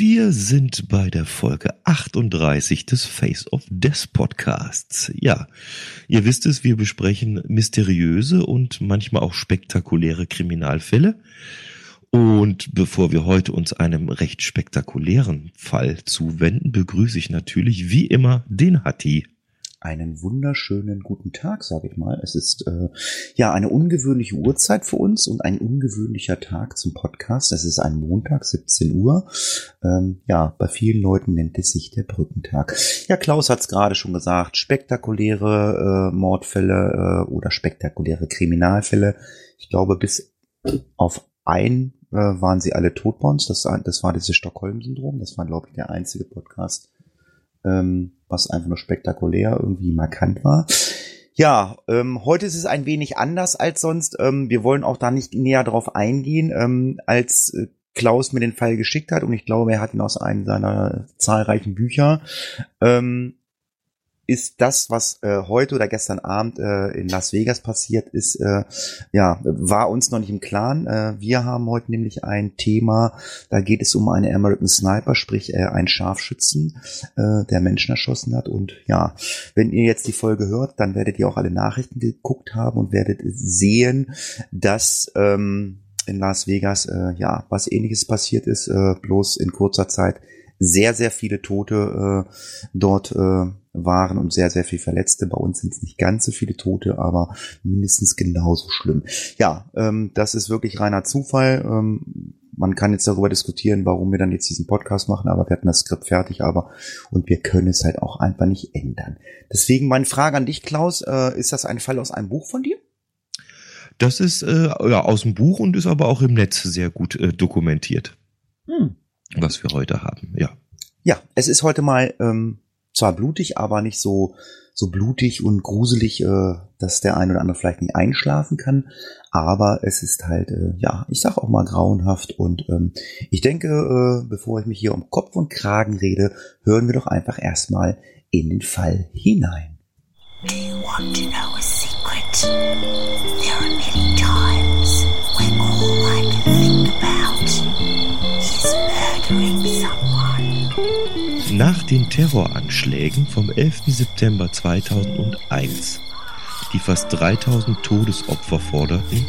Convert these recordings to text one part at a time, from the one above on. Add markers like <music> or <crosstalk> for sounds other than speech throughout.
Wir sind bei der Folge 38 des Face of Death Podcasts. Ja, ihr wisst es, wir besprechen mysteriöse und manchmal auch spektakuläre Kriminalfälle. Und bevor wir heute uns einem recht spektakulären Fall zuwenden, begrüße ich natürlich wie immer den Hatti einen wunderschönen guten Tag, sage ich mal. Es ist äh, ja eine ungewöhnliche Uhrzeit für uns und ein ungewöhnlicher Tag zum Podcast. Es ist ein Montag, 17 Uhr. Ähm, ja, bei vielen Leuten nennt es sich der Brückentag. Ja, Klaus hat es gerade schon gesagt, spektakuläre äh, Mordfälle äh, oder spektakuläre Kriminalfälle. Ich glaube, bis auf ein äh, waren sie alle tot. Das, das war dieses Stockholm-Syndrom. Das war, glaube ich, der einzige Podcast, ähm, was einfach nur spektakulär irgendwie markant war. Ja, ähm, heute ist es ein wenig anders als sonst. Ähm, wir wollen auch da nicht näher drauf eingehen, ähm, als äh, Klaus mir den Fall geschickt hat und ich glaube, er hat ihn aus einem seiner zahlreichen Bücher. Ähm, ist das, was äh, heute oder gestern Abend äh, in Las Vegas passiert ist, äh, ja, war uns noch nicht im Klaren. Äh, wir haben heute nämlich ein Thema, da geht es um einen American Sniper, sprich äh, einen Scharfschützen, äh, der Menschen erschossen hat. Und ja, wenn ihr jetzt die Folge hört, dann werdet ihr auch alle Nachrichten geguckt haben und werdet sehen, dass ähm, in Las Vegas äh, ja was ähnliches passiert ist, äh, bloß in kurzer Zeit sehr, sehr viele Tote äh, dort äh, waren und sehr, sehr viel Verletzte. Bei uns sind es nicht ganz so viele Tote, aber mindestens genauso schlimm. Ja, ähm, das ist wirklich reiner Zufall. Ähm, man kann jetzt darüber diskutieren, warum wir dann jetzt diesen Podcast machen, aber wir hatten das Skript fertig, aber und wir können es halt auch einfach nicht ändern. Deswegen meine Frage an dich, Klaus, äh, ist das ein Fall aus einem Buch von dir? Das ist äh, ja, aus dem Buch und ist aber auch im Netz sehr gut äh, dokumentiert. Hm. Was wir heute haben, ja. Ja, es ist heute mal ähm, zwar blutig, aber nicht so so blutig und gruselig, äh, dass der ein oder andere vielleicht nicht einschlafen kann. Aber es ist halt, äh, ja, ich sag auch mal grauenhaft. Und ähm, ich denke, äh, bevor ich mich hier um Kopf und Kragen rede, hören wir doch einfach erstmal in den Fall hinein. Do you want to know a secret? There are many times Nach den Terroranschlägen vom 11. September 2001, die fast 3000 Todesopfer forderten,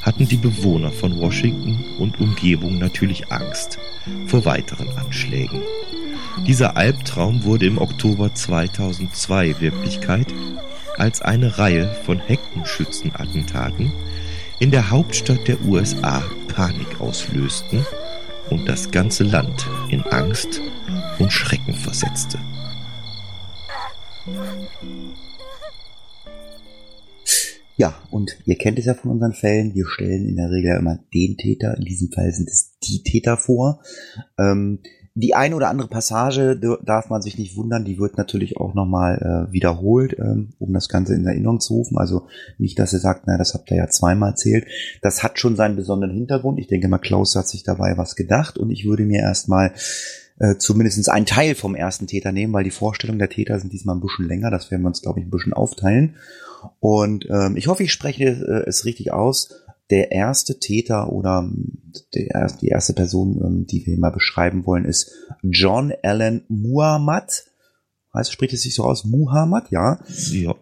hatten die Bewohner von Washington und Umgebung natürlich Angst vor weiteren Anschlägen. Dieser Albtraum wurde im Oktober 2002 Wirklichkeit, als eine Reihe von Heckenschützenattentaten in der Hauptstadt der USA Panik auslösten und das ganze Land in Angst und Schrecken versetzte. Ja, und ihr kennt es ja von unseren Fällen. Wir stellen in der Regel immer den Täter. In diesem Fall sind es die Täter vor. Ähm, die eine oder andere Passage darf man sich nicht wundern, die wird natürlich auch nochmal äh, wiederholt, ähm, um das Ganze in Erinnerung zu rufen. Also nicht, dass ihr sagt, na, das habt ihr ja zweimal erzählt. Das hat schon seinen besonderen Hintergrund. Ich denke mal, Klaus hat sich dabei was gedacht und ich würde mir erstmal äh, zumindest einen Teil vom ersten Täter nehmen, weil die Vorstellungen der Täter sind diesmal ein bisschen länger. Das werden wir uns, glaube ich, ein bisschen aufteilen. Und ähm, ich hoffe, ich spreche äh, es richtig aus. Der erste Täter oder ähm, der, die erste Person, ähm, die wir mal beschreiben wollen, ist John Allen Muhammad. Heißt, spricht es sich so aus? Muhammad, ja. Ja.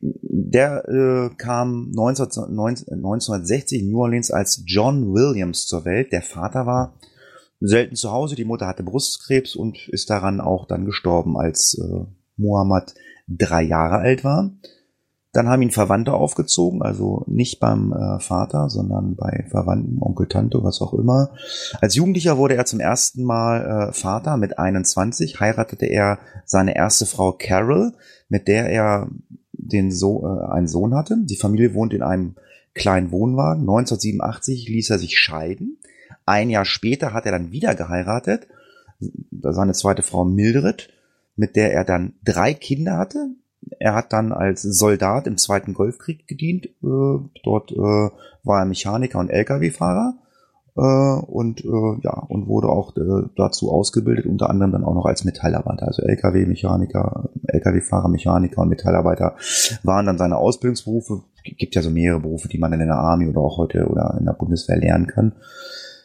Der äh, kam 19, 19, 1960 in New Orleans als John Williams zur Welt. Der Vater war selten zu Hause. Die Mutter hatte Brustkrebs und ist daran auch dann gestorben, als äh, Mohammed drei Jahre alt war. Dann haben ihn Verwandte aufgezogen, also nicht beim äh, Vater, sondern bei Verwandten, Onkel, Tante, was auch immer. Als Jugendlicher wurde er zum ersten Mal äh, Vater. Mit 21 heiratete er seine erste Frau Carol, mit der er den so äh, einen Sohn hatte. Die Familie wohnt in einem kleinen Wohnwagen. 1987 ließ er sich scheiden. Ein Jahr später hat er dann wieder geheiratet. seine zweite Frau Mildred, mit der er dann drei Kinder hatte. Er hat dann als Soldat im Zweiten Golfkrieg gedient. Äh, dort äh, war er Mechaniker und Lkw-Fahrer äh, und ja und wurde auch dazu ausgebildet, unter anderem dann auch noch als Metallarbeiter, also Lkw-Mechaniker, Lkw-Fahrer, Mechaniker und Metallarbeiter waren dann seine Ausbildungsberufe. Gibt ja so mehrere Berufe, die man in der Army oder auch heute oder in der Bundeswehr lernen kann.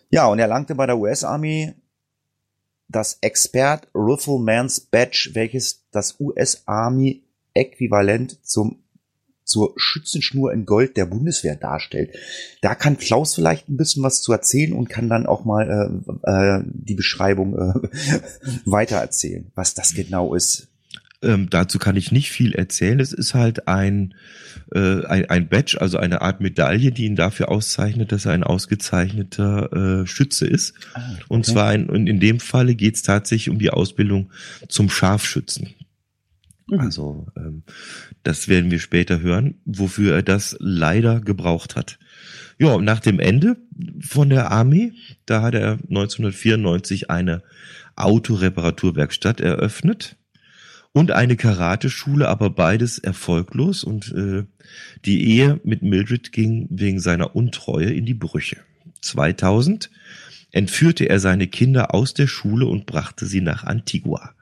Ja, und er langte bei der US Army das Expert Rifleman's Badge, welches das US Army Äquivalent zum zur Schützenschnur in Gold der Bundeswehr darstellt. Da kann Klaus vielleicht ein bisschen was zu erzählen und kann dann auch mal äh, äh, die Beschreibung äh, <laughs> weitererzählen, was das genau ist. Ähm, dazu kann ich nicht viel erzählen. Es ist halt ein, äh, ein, ein Badge, also eine Art Medaille, die ihn dafür auszeichnet, dass er ein ausgezeichneter äh, Schütze ist. Ah, okay. Und zwar und in dem Falle geht es tatsächlich um die Ausbildung zum Scharfschützen. Mhm. Also ähm, das werden wir später hören, wofür er das leider gebraucht hat. Ja, nach dem Ende von der Armee, da hat er 1994 eine Autoreparaturwerkstatt eröffnet und eine Karateschule, aber beides erfolglos und äh, die Ehe mit Mildred ging wegen seiner Untreue in die Brüche. 2000 entführte er seine Kinder aus der Schule und brachte sie nach Antigua.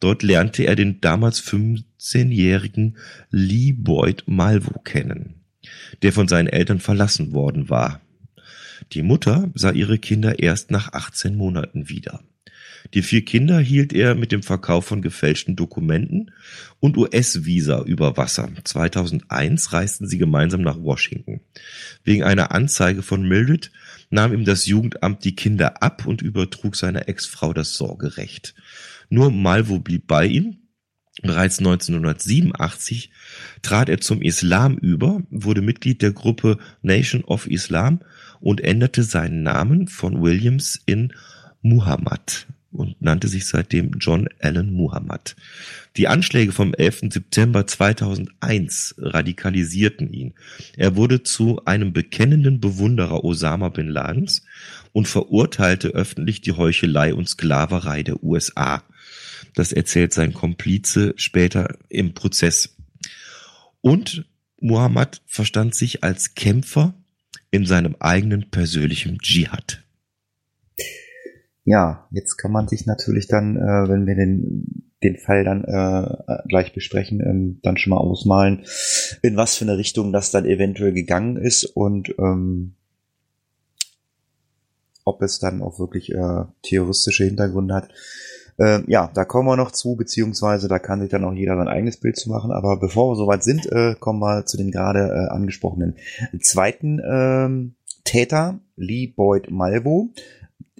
Dort lernte er den damals 15-jährigen Lee Boyd Malvo kennen, der von seinen Eltern verlassen worden war. Die Mutter sah ihre Kinder erst nach 18 Monaten wieder. Die vier Kinder hielt er mit dem Verkauf von gefälschten Dokumenten und US-Visa über Wasser. 2001 reisten sie gemeinsam nach Washington. Wegen einer Anzeige von Mildred nahm ihm das Jugendamt die Kinder ab und übertrug seiner Ex-Frau das Sorgerecht. Nur Malvo blieb bei ihm. Bereits 1987 trat er zum Islam über, wurde Mitglied der Gruppe Nation of Islam und änderte seinen Namen von Williams in Muhammad und nannte sich seitdem John Allen Muhammad. Die Anschläge vom 11. September 2001 radikalisierten ihn. Er wurde zu einem bekennenden Bewunderer Osama bin Ladens und verurteilte öffentlich die Heuchelei und Sklaverei der USA. Das erzählt sein Komplize später im Prozess. Und Muhammad verstand sich als Kämpfer in seinem eigenen persönlichen Dschihad. Ja, jetzt kann man sich natürlich dann, äh, wenn wir den, den Fall dann äh, gleich besprechen, ähm, dann schon mal ausmalen, in was für eine Richtung das dann eventuell gegangen ist und ähm, ob es dann auch wirklich äh, terroristische Hintergründe hat. Äh, ja, da kommen wir noch zu, beziehungsweise da kann sich dann auch jeder sein eigenes Bild zu machen. Aber bevor wir soweit sind, äh, kommen wir zu den gerade äh, angesprochenen zweiten ähm, Täter, Lee Boyd Malvo.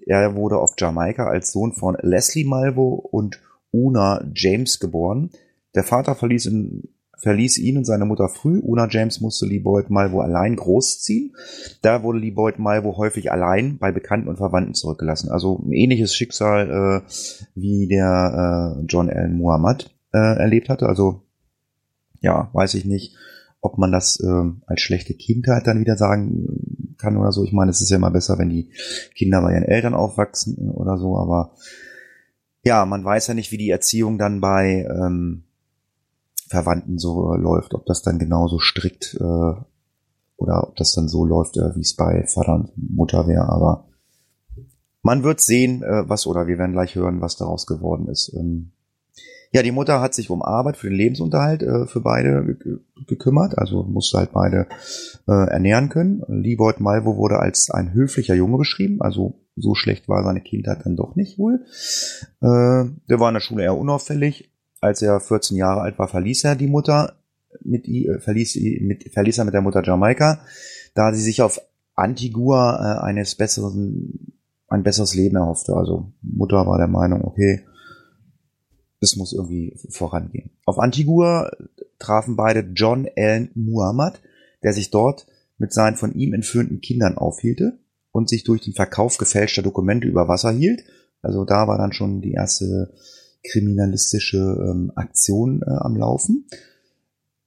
Er wurde auf Jamaika als Sohn von Leslie Malvo und Una James geboren. Der Vater verließ in verließ ihn und seine Mutter früh. Una James musste Lee Boyd Malvo allein großziehen. Da wurde Lee Boyd Malvo häufig allein bei Bekannten und Verwandten zurückgelassen. Also ein ähnliches Schicksal äh, wie der äh, John Allen Muhammad äh, erlebt hatte. Also ja, weiß ich nicht, ob man das äh, als schlechte Kindheit dann wieder sagen kann oder so. Ich meine, es ist ja immer besser, wenn die Kinder bei ihren Eltern aufwachsen oder so, aber ja, man weiß ja nicht, wie die Erziehung dann bei ähm, Verwandten so äh, läuft, ob das dann genauso strikt äh, oder ob das dann so läuft, äh, wie es bei Vater und Mutter wäre, aber man wird sehen, äh, was oder wir werden gleich hören, was daraus geworden ist. Ähm, ja, die Mutter hat sich um Arbeit für den Lebensunterhalt äh, für beide gekümmert, also musste halt beide äh, ernähren können. Liebold Malvo wurde als ein höflicher Junge beschrieben, also so schlecht war seine Kindheit dann doch nicht wohl. Äh, der war in der Schule eher unauffällig, als er 14 Jahre alt war, verließ er die Mutter mit ihr, verließ, mit, verließ er mit der Mutter Jamaika, da sie sich auf Antigua äh, eines besseren, ein besseres Leben erhoffte. Also Mutter war der Meinung, okay, es muss irgendwie vorangehen. Auf Antigua trafen beide John Allen Muhammad, der sich dort mit seinen von ihm entführten Kindern aufhielte und sich durch den Verkauf gefälschter Dokumente über Wasser hielt. Also da war dann schon die erste kriminalistische ähm, Aktion äh, am Laufen.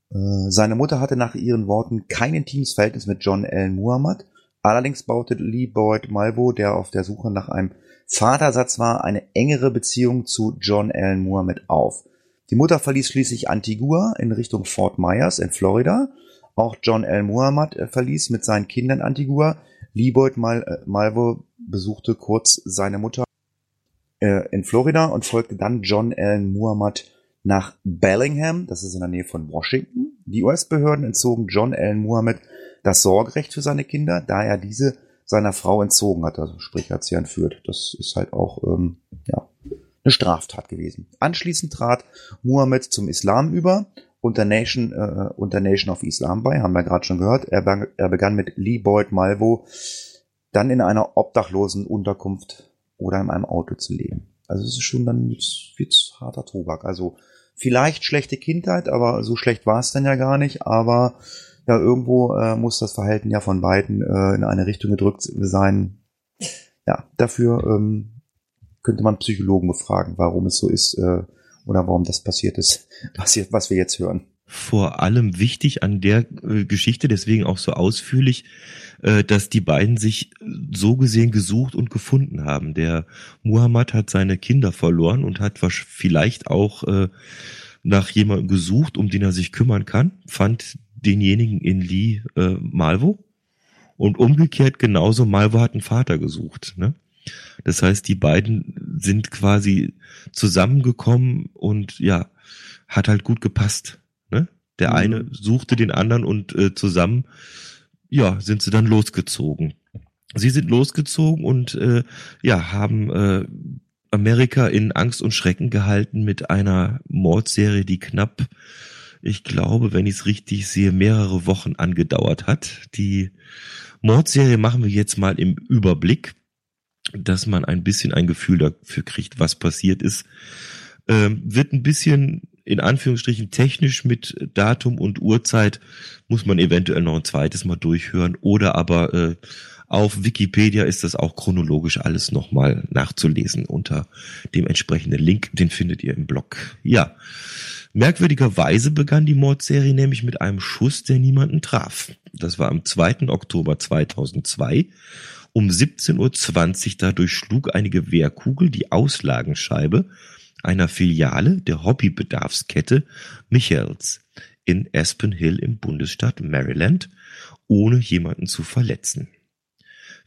Äh, seine Mutter hatte nach ihren Worten kein intimes Verhältnis mit John Allen Muhammad, Allerdings baute Lee Boyd Malvo, der auf der Suche nach einem Vatersatz war, eine engere Beziehung zu John Allen Muhammad auf. Die Mutter verließ schließlich Antigua in Richtung Fort Myers in Florida. Auch John Allen Muhammad äh, verließ mit seinen Kindern Antigua. Lee Boyd Mal äh, Malvo besuchte kurz seine Mutter äh, in Florida und folgte dann John Allen Muhammad nach Bellingham, das ist in der Nähe von Washington. Die US-Behörden entzogen John Allen Muhammad das Sorgerecht für seine Kinder, da er diese seiner Frau entzogen hat, also sprich hat sie entführt. Das ist halt auch ähm, ja, eine Straftat gewesen. Anschließend trat Muhammad zum Islam über und der Nation, äh, und der Nation of Islam bei, haben wir gerade schon gehört. Er, er begann mit Lee Boyd Malvo dann in einer obdachlosen Unterkunft oder in einem Auto zu leben. Also es ist schon dann wird's, wird's harter Tobak. Also vielleicht schlechte Kindheit, aber so schlecht war es dann ja gar nicht. Aber ja, irgendwo äh, muss das Verhalten ja von beiden äh, in eine Richtung gedrückt sein. Ja, dafür ähm, könnte man Psychologen befragen, warum es so ist äh, oder warum das passiert ist, <laughs> was, hier, was wir jetzt hören. Vor allem wichtig an der äh, Geschichte, deswegen auch so ausführlich, äh, dass die beiden sich so gesehen gesucht und gefunden haben. Der Muhammad hat seine Kinder verloren und hat vielleicht auch äh, nach jemandem gesucht, um den er sich kümmern kann, fand denjenigen in Lee äh, Malvo und umgekehrt genauso Malvo hat einen Vater gesucht. Ne? Das heißt, die beiden sind quasi zusammengekommen und ja, hat halt gut gepasst. Ne? Der mhm. eine suchte den anderen und äh, zusammen ja, sind sie dann losgezogen. Sie sind losgezogen und äh, ja, haben äh, Amerika in Angst und Schrecken gehalten mit einer Mordserie, die knapp, ich glaube, wenn ich es richtig sehe, mehrere Wochen angedauert hat. Die Mordserie machen wir jetzt mal im Überblick, dass man ein bisschen ein Gefühl dafür kriegt, was passiert ist. Ähm, wird ein bisschen in Anführungsstrichen technisch mit Datum und Uhrzeit muss man eventuell noch ein zweites Mal durchhören oder aber äh, auf Wikipedia ist das auch chronologisch alles nochmal nachzulesen unter dem entsprechenden Link. Den findet ihr im Blog. Ja. Merkwürdigerweise begann die Mordserie nämlich mit einem Schuss, der niemanden traf. Das war am 2. Oktober 2002 um 17.20 Uhr. Dadurch schlug eine Gewehrkugel die Auslagenscheibe einer Filiale der Hobbybedarfskette Michaels in Aspen Hill im Bundesstaat Maryland, ohne jemanden zu verletzen.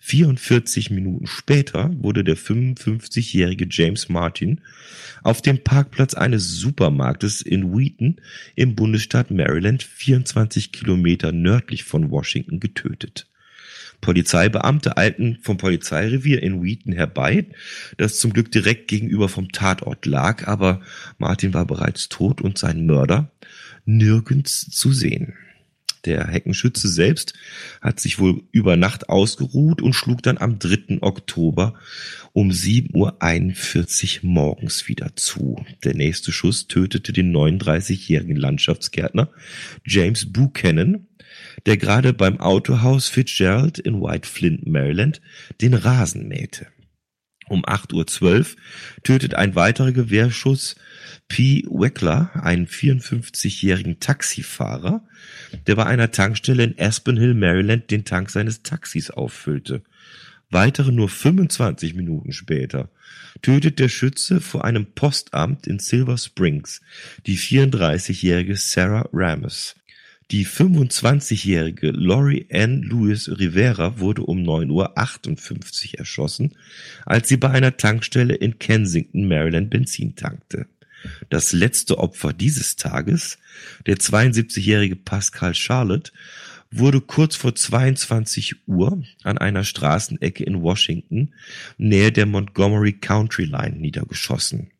44 Minuten später wurde der 55-jährige James Martin auf dem Parkplatz eines Supermarktes in Wheaton im Bundesstaat Maryland 24 Kilometer nördlich von Washington getötet. Polizeibeamte eilten vom Polizeirevier in Wheaton herbei, das zum Glück direkt gegenüber vom Tatort lag, aber Martin war bereits tot und sein Mörder nirgends zu sehen. Der Heckenschütze selbst hat sich wohl über Nacht ausgeruht und schlug dann am 3. Oktober um 7.41 Uhr morgens wieder zu. Der nächste Schuss tötete den 39-jährigen Landschaftsgärtner James Buchanan, der gerade beim Autohaus Fitzgerald in White Flint, Maryland, den Rasen mähte. Um 8.12 Uhr tötet ein weiterer Gewehrschuss P. Weckler, einen 54-jährigen Taxifahrer, der bei einer Tankstelle in Aspen Hill, Maryland, den Tank seines Taxis auffüllte. Weitere nur 25 Minuten später tötet der Schütze vor einem Postamt in Silver Springs die 34-jährige Sarah Ramos. Die 25-jährige Laurie Ann Lewis Rivera wurde um 9.58 Uhr erschossen, als sie bei einer Tankstelle in Kensington, Maryland Benzin tankte. Das letzte Opfer dieses Tages, der 72-jährige Pascal Charlotte, wurde kurz vor 22 Uhr an einer Straßenecke in Washington nähe der Montgomery Country Line niedergeschossen.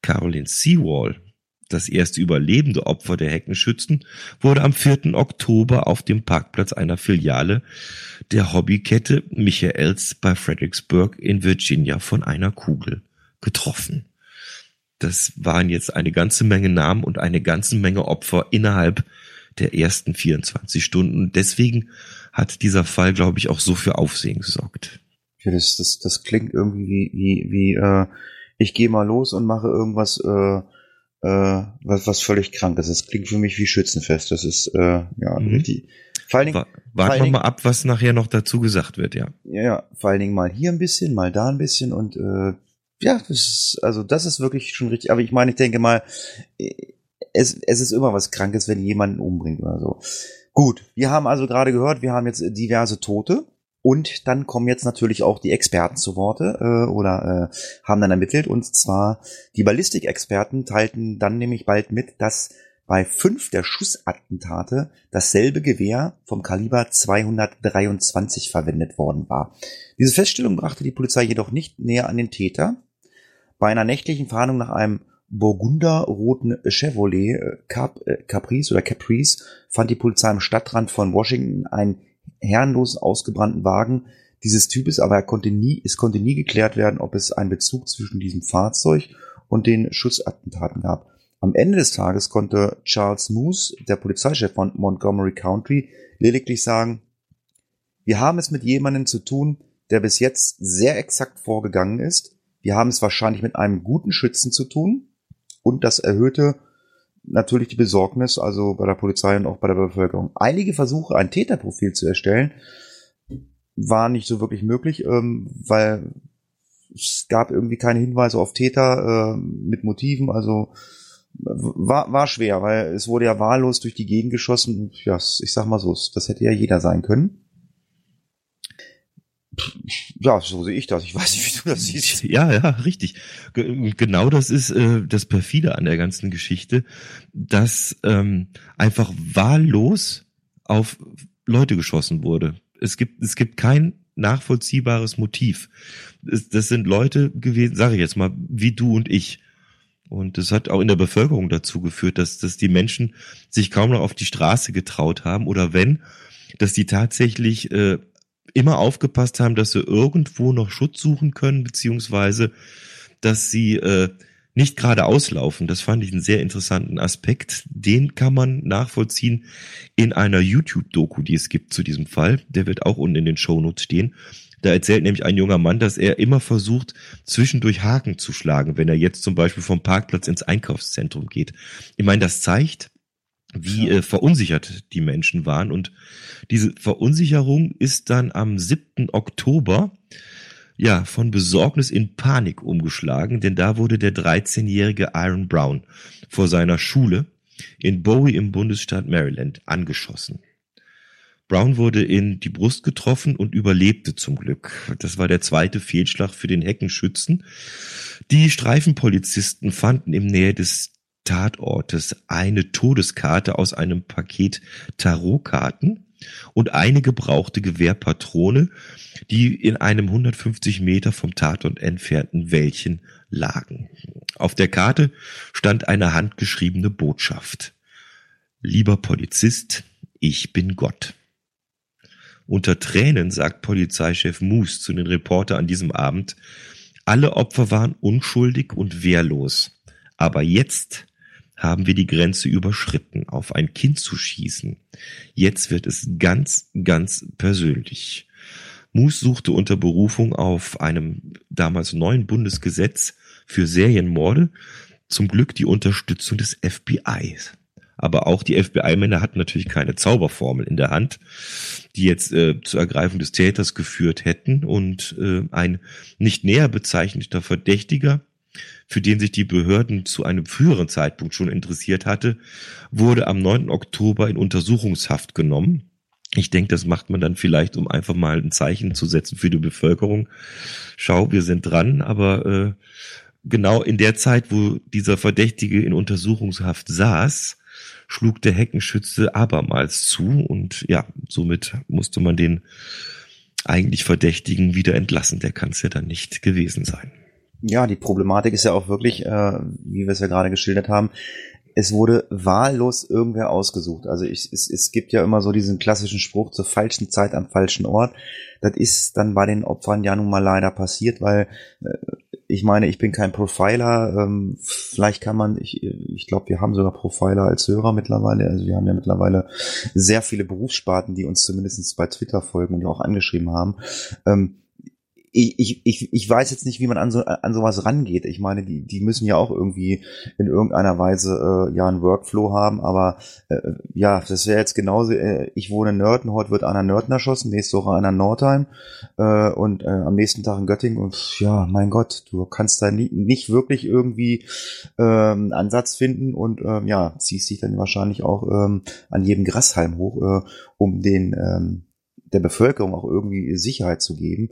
Caroline Seawall das erste überlebende Opfer der Heckenschützen wurde am 4. Oktober auf dem Parkplatz einer Filiale der Hobbykette Michaels bei Fredericksburg in Virginia von einer Kugel getroffen. Das waren jetzt eine ganze Menge Namen und eine ganze Menge Opfer innerhalb der ersten 24 Stunden. Deswegen hat dieser Fall, glaube ich, auch so für Aufsehen gesorgt. Ja, das, das, das klingt irgendwie wie, wie, wie äh, ich gehe mal los und mache irgendwas äh, äh, was, was völlig krank ist. Das klingt für mich wie Schützenfest. Das ist äh, ja mhm. richtig. vor allen Dingen, warten wir mal ab, was nachher noch dazu gesagt wird, ja. Ja, ja, vor allen Dingen mal hier ein bisschen, mal da ein bisschen und äh, ja, das ist, also das ist wirklich schon richtig. Aber ich meine, ich denke mal, es, es ist immer was Krankes, wenn jemanden umbringt oder so. Gut, wir haben also gerade gehört, wir haben jetzt diverse Tote. Und dann kommen jetzt natürlich auch die Experten zu Worte äh, oder äh, haben dann ermittelt. Und zwar die Ballistikexperten teilten dann nämlich bald mit, dass bei fünf der Schussattentate dasselbe Gewehr vom Kaliber 223 verwendet worden war. Diese Feststellung brachte die Polizei jedoch nicht näher an den Täter. Bei einer nächtlichen Fahndung nach einem burgunderroten Chevrolet äh, Cap äh, Caprice oder Caprice fand die Polizei am Stadtrand von Washington einen herrenlosen, ausgebrannten Wagen dieses Types, aber er konnte nie, es konnte nie geklärt werden, ob es einen Bezug zwischen diesem Fahrzeug und den Schussattentaten gab. Am Ende des Tages konnte Charles Moose, der Polizeichef von Montgomery County, lediglich sagen, wir haben es mit jemandem zu tun, der bis jetzt sehr exakt vorgegangen ist. Wir haben es wahrscheinlich mit einem guten Schützen zu tun. Und das erhöhte natürlich die Besorgnis, also bei der Polizei und auch bei der Bevölkerung. Einige Versuche, ein Täterprofil zu erstellen, waren nicht so wirklich möglich, ähm, weil es gab irgendwie keine Hinweise auf Täter äh, mit Motiven, also war, war schwer, weil es wurde ja wahllos durch die Gegend geschossen. Ja, ich sag mal so, das hätte ja jeder sein können. Ja, so sehe ich das. Ich weiß nicht, wie du das <laughs> siehst. Ja, ja, richtig. genau das ist äh, das perfide an der ganzen Geschichte, dass ähm, einfach wahllos auf Leute geschossen wurde. Es gibt es gibt kein nachvollziehbares Motiv. Es, das sind Leute gewesen, sage ich jetzt mal, wie du und ich. Und das hat auch in der Bevölkerung dazu geführt, dass, dass die Menschen sich kaum noch auf die Straße getraut haben oder wenn, dass die tatsächlich äh, immer aufgepasst haben, dass sie irgendwo noch Schutz suchen können, beziehungsweise dass sie äh, nicht gerade auslaufen. Das fand ich einen sehr interessanten Aspekt. Den kann man nachvollziehen in einer YouTube-Doku, die es gibt zu diesem Fall. Der wird auch unten in den Shownotes stehen. Da erzählt nämlich ein junger Mann, dass er immer versucht, zwischendurch Haken zu schlagen, wenn er jetzt zum Beispiel vom Parkplatz ins Einkaufszentrum geht. Ich meine, das zeigt, wie äh, verunsichert die Menschen waren. Und diese Verunsicherung ist dann am 7. Oktober ja von Besorgnis in Panik umgeschlagen, denn da wurde der 13-jährige Iron Brown vor seiner Schule in Bowie im Bundesstaat Maryland angeschossen. Brown wurde in die Brust getroffen und überlebte zum Glück. Das war der zweite Fehlschlag für den Heckenschützen. Die Streifenpolizisten fanden im Nähe des Tatortes eine Todeskarte aus einem Paket Tarotkarten und eine gebrauchte Gewehrpatrone, die in einem 150 Meter vom Tatort entfernten Wäldchen lagen. Auf der Karte stand eine handgeschriebene Botschaft. Lieber Polizist, ich bin Gott. Unter Tränen sagt Polizeichef Moose zu den Reporter an diesem Abend, alle Opfer waren unschuldig und wehrlos. Aber jetzt haben wir die Grenze überschritten, auf ein Kind zu schießen. Jetzt wird es ganz, ganz persönlich. Moose suchte unter Berufung auf einem damals neuen Bundesgesetz für Serienmorde zum Glück die Unterstützung des FBI. Aber auch die FBI-Männer hatten natürlich keine Zauberformel in der Hand, die jetzt äh, zur Ergreifung des Täters geführt hätten. Und äh, ein nicht näher bezeichneter Verdächtiger, für den sich die Behörden zu einem früheren Zeitpunkt schon interessiert hatte, wurde am 9. Oktober in Untersuchungshaft genommen. Ich denke, das macht man dann vielleicht, um einfach mal ein Zeichen zu setzen für die Bevölkerung. Schau, wir sind dran, aber äh, genau in der Zeit, wo dieser Verdächtige in Untersuchungshaft saß, schlug der Heckenschütze abermals zu und ja, somit musste man den eigentlich Verdächtigen wieder entlassen. Der kann es ja dann nicht gewesen sein. Ja, die Problematik ist ja auch wirklich, äh, wie wir es ja gerade geschildert haben, es wurde wahllos irgendwer ausgesucht. Also ich, es, es gibt ja immer so diesen klassischen Spruch zur falschen Zeit am falschen Ort. Das ist dann bei den Opfern ja nun mal leider passiert, weil äh, ich meine, ich bin kein Profiler. Ähm, vielleicht kann man, ich, ich glaube, wir haben sogar Profiler als Hörer mittlerweile. Also wir haben ja mittlerweile sehr viele Berufssparten, die uns zumindest bei Twitter folgen und auch angeschrieben haben. Ähm, ich, ich, ich, ich weiß jetzt nicht, wie man an, so, an sowas rangeht. Ich meine, die, die müssen ja auch irgendwie in irgendeiner Weise äh, ja einen Workflow haben, aber äh, ja, das wäre jetzt genauso, äh, ich wohne in Nörten, heute wird einer Nörten erschossen, nächste Woche einer in Nordheim äh, und äh, am nächsten Tag in Göttingen und ja, mein Gott, du kannst da nie, nicht wirklich irgendwie ähm, Ansatz finden und ähm, ja, ziehst dich dann wahrscheinlich auch ähm, an jedem Grashalm hoch, äh, um den ähm, der Bevölkerung auch irgendwie Sicherheit zu geben.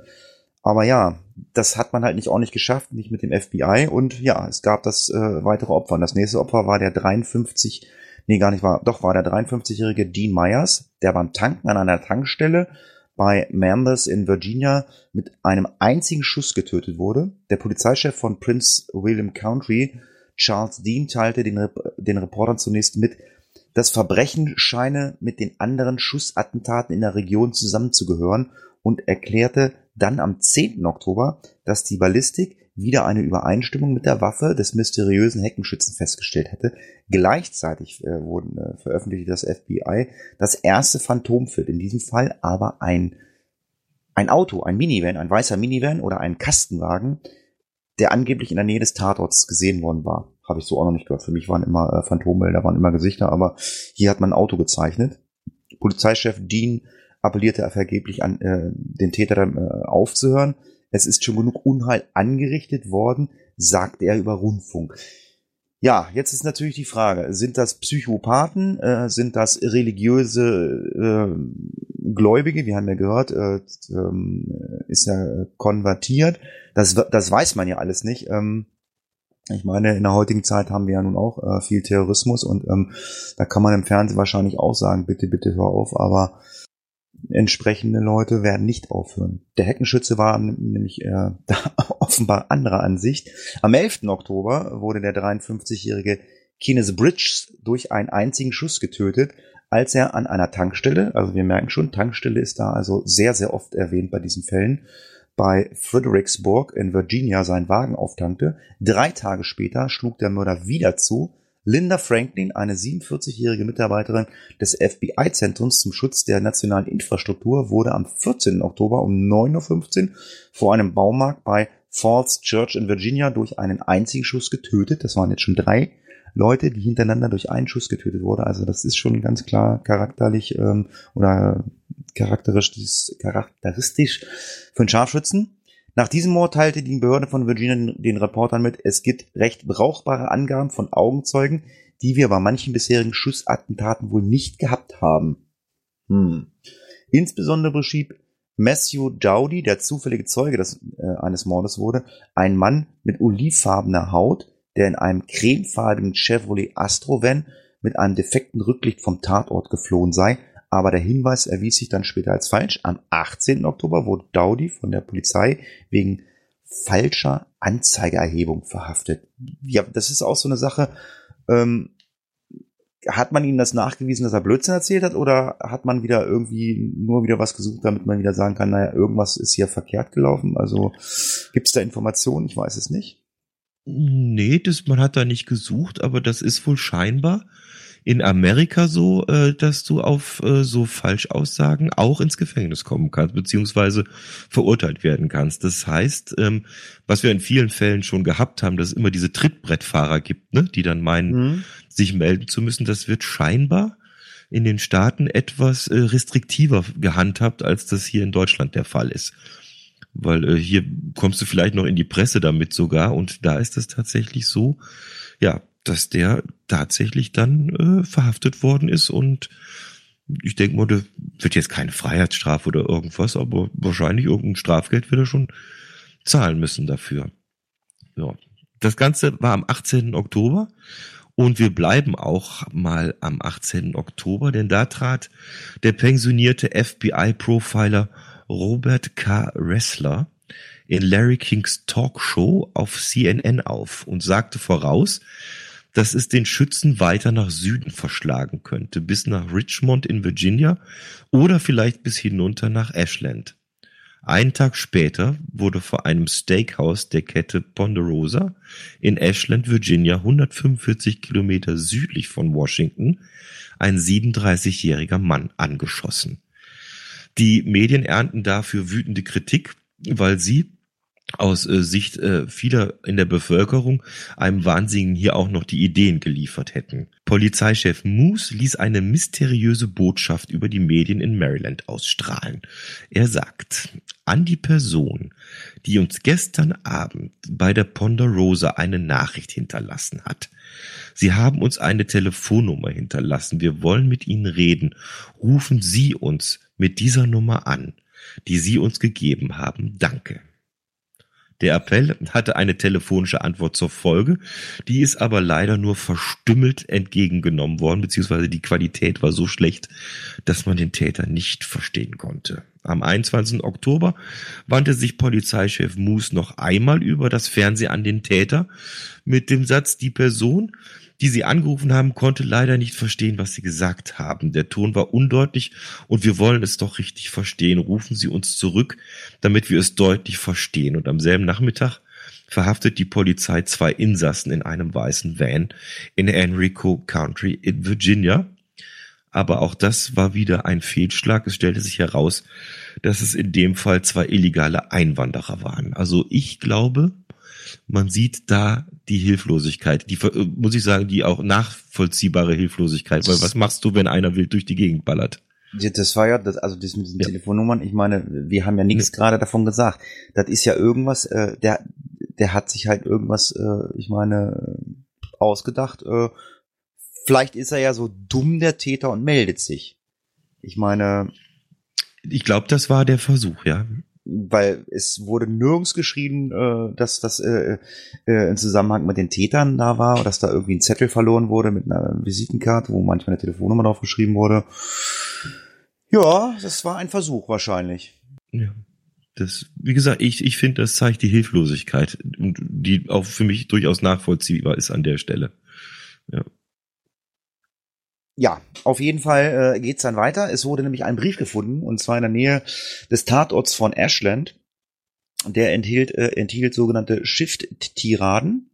Aber ja, das hat man halt nicht ordentlich geschafft, nicht mit dem FBI. Und ja, es gab das äh, weitere Opfer. Und das nächste Opfer war der 53, nee, gar nicht war, doch war der 53-jährige Dean Myers, der beim Tanken an einer Tankstelle bei Manders in Virginia mit einem einzigen Schuss getötet wurde. Der Polizeichef von Prince William County, Charles Dean, teilte den, Rep den Reportern zunächst mit, das Verbrechen scheine mit den anderen Schussattentaten in der Region zusammenzugehören und erklärte dann am 10. Oktober, dass die Ballistik wieder eine Übereinstimmung mit der Waffe des mysteriösen Heckenschützen festgestellt hätte. Gleichzeitig äh, wurden äh, veröffentlichte das FBI das erste Phantomfilm, in diesem Fall aber ein, ein Auto, ein Minivan, ein weißer Minivan oder ein Kastenwagen, der angeblich in der Nähe des Tatorts gesehen worden war. Habe ich so auch noch nicht gehört. Für mich waren immer äh, Phantombilder, waren immer Gesichter, aber hier hat man ein Auto gezeichnet. Polizeichef Dean appellierte er vergeblich an, äh, den Täter dann äh, aufzuhören. Es ist schon genug Unheil angerichtet worden, sagte er über Rundfunk. Ja, jetzt ist natürlich die Frage, sind das Psychopathen, äh, sind das religiöse äh, Gläubige, wir haben ja gehört, äh, äh, ist ja konvertiert, das, das weiß man ja alles nicht. Ähm, ich meine, in der heutigen Zeit haben wir ja nun auch äh, viel Terrorismus und ähm, da kann man im Fernsehen wahrscheinlich auch sagen, bitte, bitte hör auf, aber entsprechende Leute werden nicht aufhören. Der Heckenschütze war nämlich äh, <laughs> da offenbar anderer Ansicht. Am 11. Oktober wurde der 53-jährige Kenneth Bridges durch einen einzigen Schuss getötet, als er an einer Tankstelle, also wir merken schon, Tankstelle ist da also sehr, sehr oft erwähnt bei diesen Fällen, bei Fredericksburg in Virginia seinen Wagen auftankte. Drei Tage später schlug der Mörder wieder zu, Linda Franklin, eine 47-jährige Mitarbeiterin des FBI-Zentrums zum Schutz der nationalen Infrastruktur, wurde am 14. Oktober um 9.15 Uhr vor einem Baumarkt bei Falls Church in Virginia durch einen einzigen Schuss getötet. Das waren jetzt schon drei Leute, die hintereinander durch einen Schuss getötet wurden. Also das ist schon ganz klar charakterlich ähm, oder charakteristisch, charakteristisch für einen Scharfschützen. Nach diesem Mord teilte die Behörde von Virginia den Reportern mit, es gibt recht brauchbare Angaben von Augenzeugen, die wir bei manchen bisherigen Schussattentaten wohl nicht gehabt haben. Hm. Insbesondere beschrieb Matthew Dowdy, der zufällige Zeuge des, äh, eines Mordes wurde, ein Mann mit olivfarbener Haut, der in einem cremefarbigen Chevrolet Astro Van mit einem defekten Rücklicht vom Tatort geflohen sei aber der Hinweis erwies sich dann später als falsch. Am 18. Oktober wurde Daudi von der Polizei wegen falscher Anzeigerhebung verhaftet. Ja, das ist auch so eine Sache. Ähm, hat man ihm das nachgewiesen, dass er Blödsinn erzählt hat, oder hat man wieder irgendwie nur wieder was gesucht, damit man wieder sagen kann, naja, irgendwas ist hier verkehrt gelaufen? Also gibt es da Informationen? Ich weiß es nicht. Nee, das, man hat da nicht gesucht, aber das ist wohl scheinbar in Amerika so, äh, dass du auf äh, so Falschaussagen auch ins Gefängnis kommen kannst, beziehungsweise verurteilt werden kannst. Das heißt, ähm, was wir in vielen Fällen schon gehabt haben, dass es immer diese Trittbrettfahrer gibt, ne, die dann meinen, mhm. sich melden zu müssen, das wird scheinbar in den Staaten etwas äh, restriktiver gehandhabt, als das hier in Deutschland der Fall ist. Weil äh, hier kommst du vielleicht noch in die Presse damit sogar und da ist es tatsächlich so, ja, dass der tatsächlich dann äh, verhaftet worden ist und ich denke mal, das wird jetzt keine Freiheitsstrafe oder irgendwas, aber wahrscheinlich irgendein Strafgeld wird er schon zahlen müssen dafür. Ja. Das Ganze war am 18. Oktober und wir bleiben auch mal am 18. Oktober, denn da trat der pensionierte FBI-Profiler Robert K. Ressler in Larry Kings Talkshow auf CNN auf und sagte voraus, dass es den Schützen weiter nach Süden verschlagen könnte, bis nach Richmond in Virginia oder vielleicht bis hinunter nach Ashland. Einen Tag später wurde vor einem Steakhouse der Kette Ponderosa in Ashland, Virginia, 145 Kilometer südlich von Washington, ein 37-jähriger Mann angeschossen. Die Medien ernten dafür wütende Kritik, weil sie aus äh, Sicht äh, vieler in der Bevölkerung einem Wahnsinnigen hier auch noch die Ideen geliefert hätten. Polizeichef Moose ließ eine mysteriöse Botschaft über die Medien in Maryland ausstrahlen. Er sagt, an die Person, die uns gestern Abend bei der Ponderosa eine Nachricht hinterlassen hat. Sie haben uns eine Telefonnummer hinterlassen. Wir wollen mit Ihnen reden. Rufen Sie uns mit dieser Nummer an, die Sie uns gegeben haben. Danke. Der Appell hatte eine telefonische Antwort zur Folge, die ist aber leider nur verstümmelt entgegengenommen worden, beziehungsweise die Qualität war so schlecht, dass man den Täter nicht verstehen konnte. Am 21. Oktober wandte sich Polizeichef Moose noch einmal über das Fernsehen an den Täter mit dem Satz, die Person, die sie angerufen haben, konnte leider nicht verstehen, was sie gesagt haben. Der Ton war undeutlich und wir wollen es doch richtig verstehen. Rufen Sie uns zurück, damit wir es deutlich verstehen. Und am selben Nachmittag verhaftet die Polizei zwei Insassen in einem weißen Van in Enrico Country in Virginia. Aber auch das war wieder ein Fehlschlag. Es stellte sich heraus, dass es in dem Fall zwei illegale Einwanderer waren. Also ich glaube, man sieht da die Hilflosigkeit, die, äh, muss ich sagen, die auch nachvollziehbare Hilflosigkeit, weil was machst du, wenn einer wild durch die Gegend ballert? Das war ja, das, also das mit diesen ja. Telefonnummern, ich meine, wir haben ja nichts ja. gerade davon gesagt. Das ist ja irgendwas, äh, der, der hat sich halt irgendwas, äh, ich meine, ausgedacht. Äh, vielleicht ist er ja so dumm, der Täter, und meldet sich. Ich meine. Ich glaube, das war der Versuch, ja weil es wurde nirgends geschrieben, äh, dass das äh, äh, im Zusammenhang mit den Tätern da war, dass da irgendwie ein Zettel verloren wurde mit einer Visitenkarte, wo manchmal eine Telefonnummer drauf geschrieben wurde. Ja, das war ein Versuch wahrscheinlich. Ja. Das, wie gesagt, ich, ich finde, das zeigt die Hilflosigkeit, die auch für mich durchaus nachvollziehbar ist an der Stelle. Ja auf jeden Fall äh, geht's dann weiter. Es wurde nämlich ein Brief gefunden, und zwar in der Nähe des Tatorts von Ashland. Der enthielt, äh, enthielt sogenannte Shift-Tiraden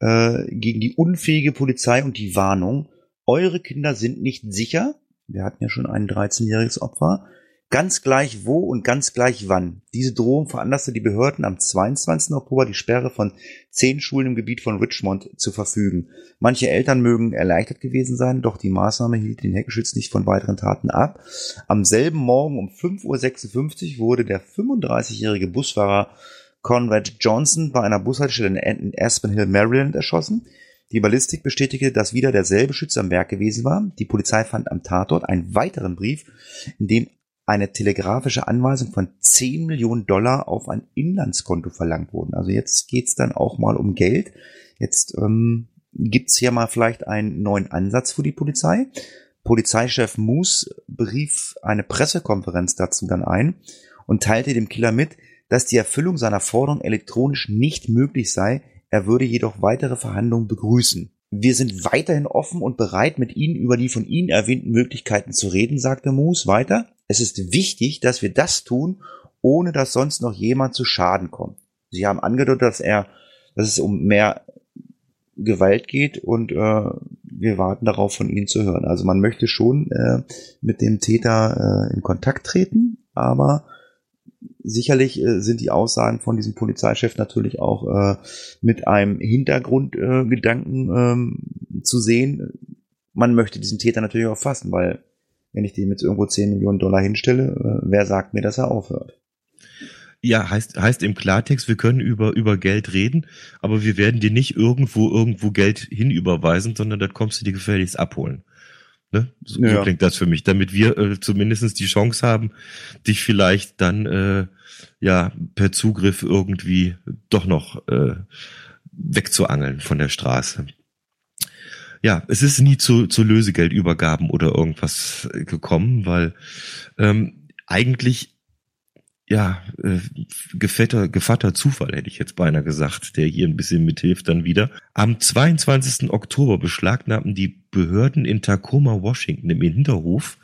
äh, gegen die unfähige Polizei und die Warnung, eure Kinder sind nicht sicher. Wir hatten ja schon ein 13-jähriges Opfer. Ganz gleich wo und ganz gleich wann. Diese Drohung veranlasste die Behörden am 22. Oktober die Sperre von zehn Schulen im Gebiet von Richmond zu verfügen. Manche Eltern mögen erleichtert gewesen sein, doch die Maßnahme hielt den Heckenschütz nicht von weiteren Taten ab. Am selben Morgen um 5.56 Uhr wurde der 35-jährige Busfahrer Conrad Johnson bei einer Bushaltestelle in Aspen Hill, Maryland erschossen. Die Ballistik bestätigte, dass wieder derselbe Schütze am Werk gewesen war. Die Polizei fand am Tatort einen weiteren Brief, in dem eine telegrafische Anweisung von 10 Millionen Dollar auf ein Inlandskonto verlangt wurden. Also jetzt geht's dann auch mal um Geld. Jetzt ähm, gibt's hier mal vielleicht einen neuen Ansatz für die Polizei. Polizeichef Moose berief eine Pressekonferenz dazu dann ein und teilte dem Killer mit, dass die Erfüllung seiner Forderung elektronisch nicht möglich sei, er würde jedoch weitere Verhandlungen begrüßen. Wir sind weiterhin offen und bereit, mit Ihnen über die von Ihnen erwähnten Möglichkeiten zu reden, sagte Moose weiter. Es ist wichtig, dass wir das tun, ohne dass sonst noch jemand zu Schaden kommt. Sie haben angedeutet, dass er, dass es um mehr Gewalt geht und äh, wir warten darauf, von Ihnen zu hören. Also man möchte schon äh, mit dem Täter äh, in Kontakt treten, aber sicherlich äh, sind die Aussagen von diesem Polizeichef natürlich auch äh, mit einem Hintergrundgedanken äh, ähm, zu sehen. Man möchte diesen Täter natürlich auch fassen, weil wenn ich dem jetzt irgendwo 10 Millionen Dollar hinstelle, äh, wer sagt mir, dass er aufhört? Ja, heißt, heißt im Klartext, wir können über, über Geld reden, aber wir werden dir nicht irgendwo, irgendwo Geld hinüberweisen, sondern da kommst du dir gefälligst abholen. Ne? So, ja. so klingt das für mich, damit wir äh, zumindest die Chance haben, dich vielleicht dann äh, ja per Zugriff irgendwie doch noch äh, wegzuangeln von der Straße. Ja, es ist nie zu, zu Lösegeldübergaben oder irgendwas gekommen, weil ähm, eigentlich ja, äh, gefetter, gefatter Zufall, hätte ich jetzt beinahe gesagt, der hier ein bisschen mithilft dann wieder. Am 22. Oktober beschlagnahmten die Behörden in Tacoma, Washington im Hinterhof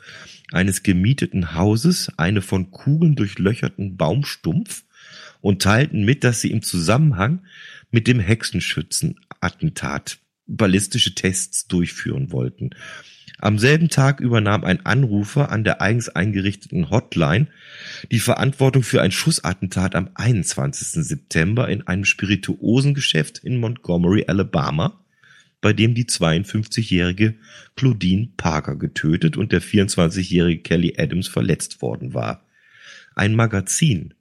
eines gemieteten Hauses eine von Kugeln durchlöcherten Baumstumpf und teilten mit, dass sie im Zusammenhang mit dem Hexenschützenattentat ballistische Tests durchführen wollten. Am selben Tag übernahm ein Anrufer an der eigens eingerichteten Hotline die Verantwortung für ein Schussattentat am 21. September in einem Spirituosengeschäft in Montgomery, Alabama, bei dem die 52-jährige Claudine Parker getötet und der 24-jährige Kelly Adams verletzt worden war. Ein Magazin,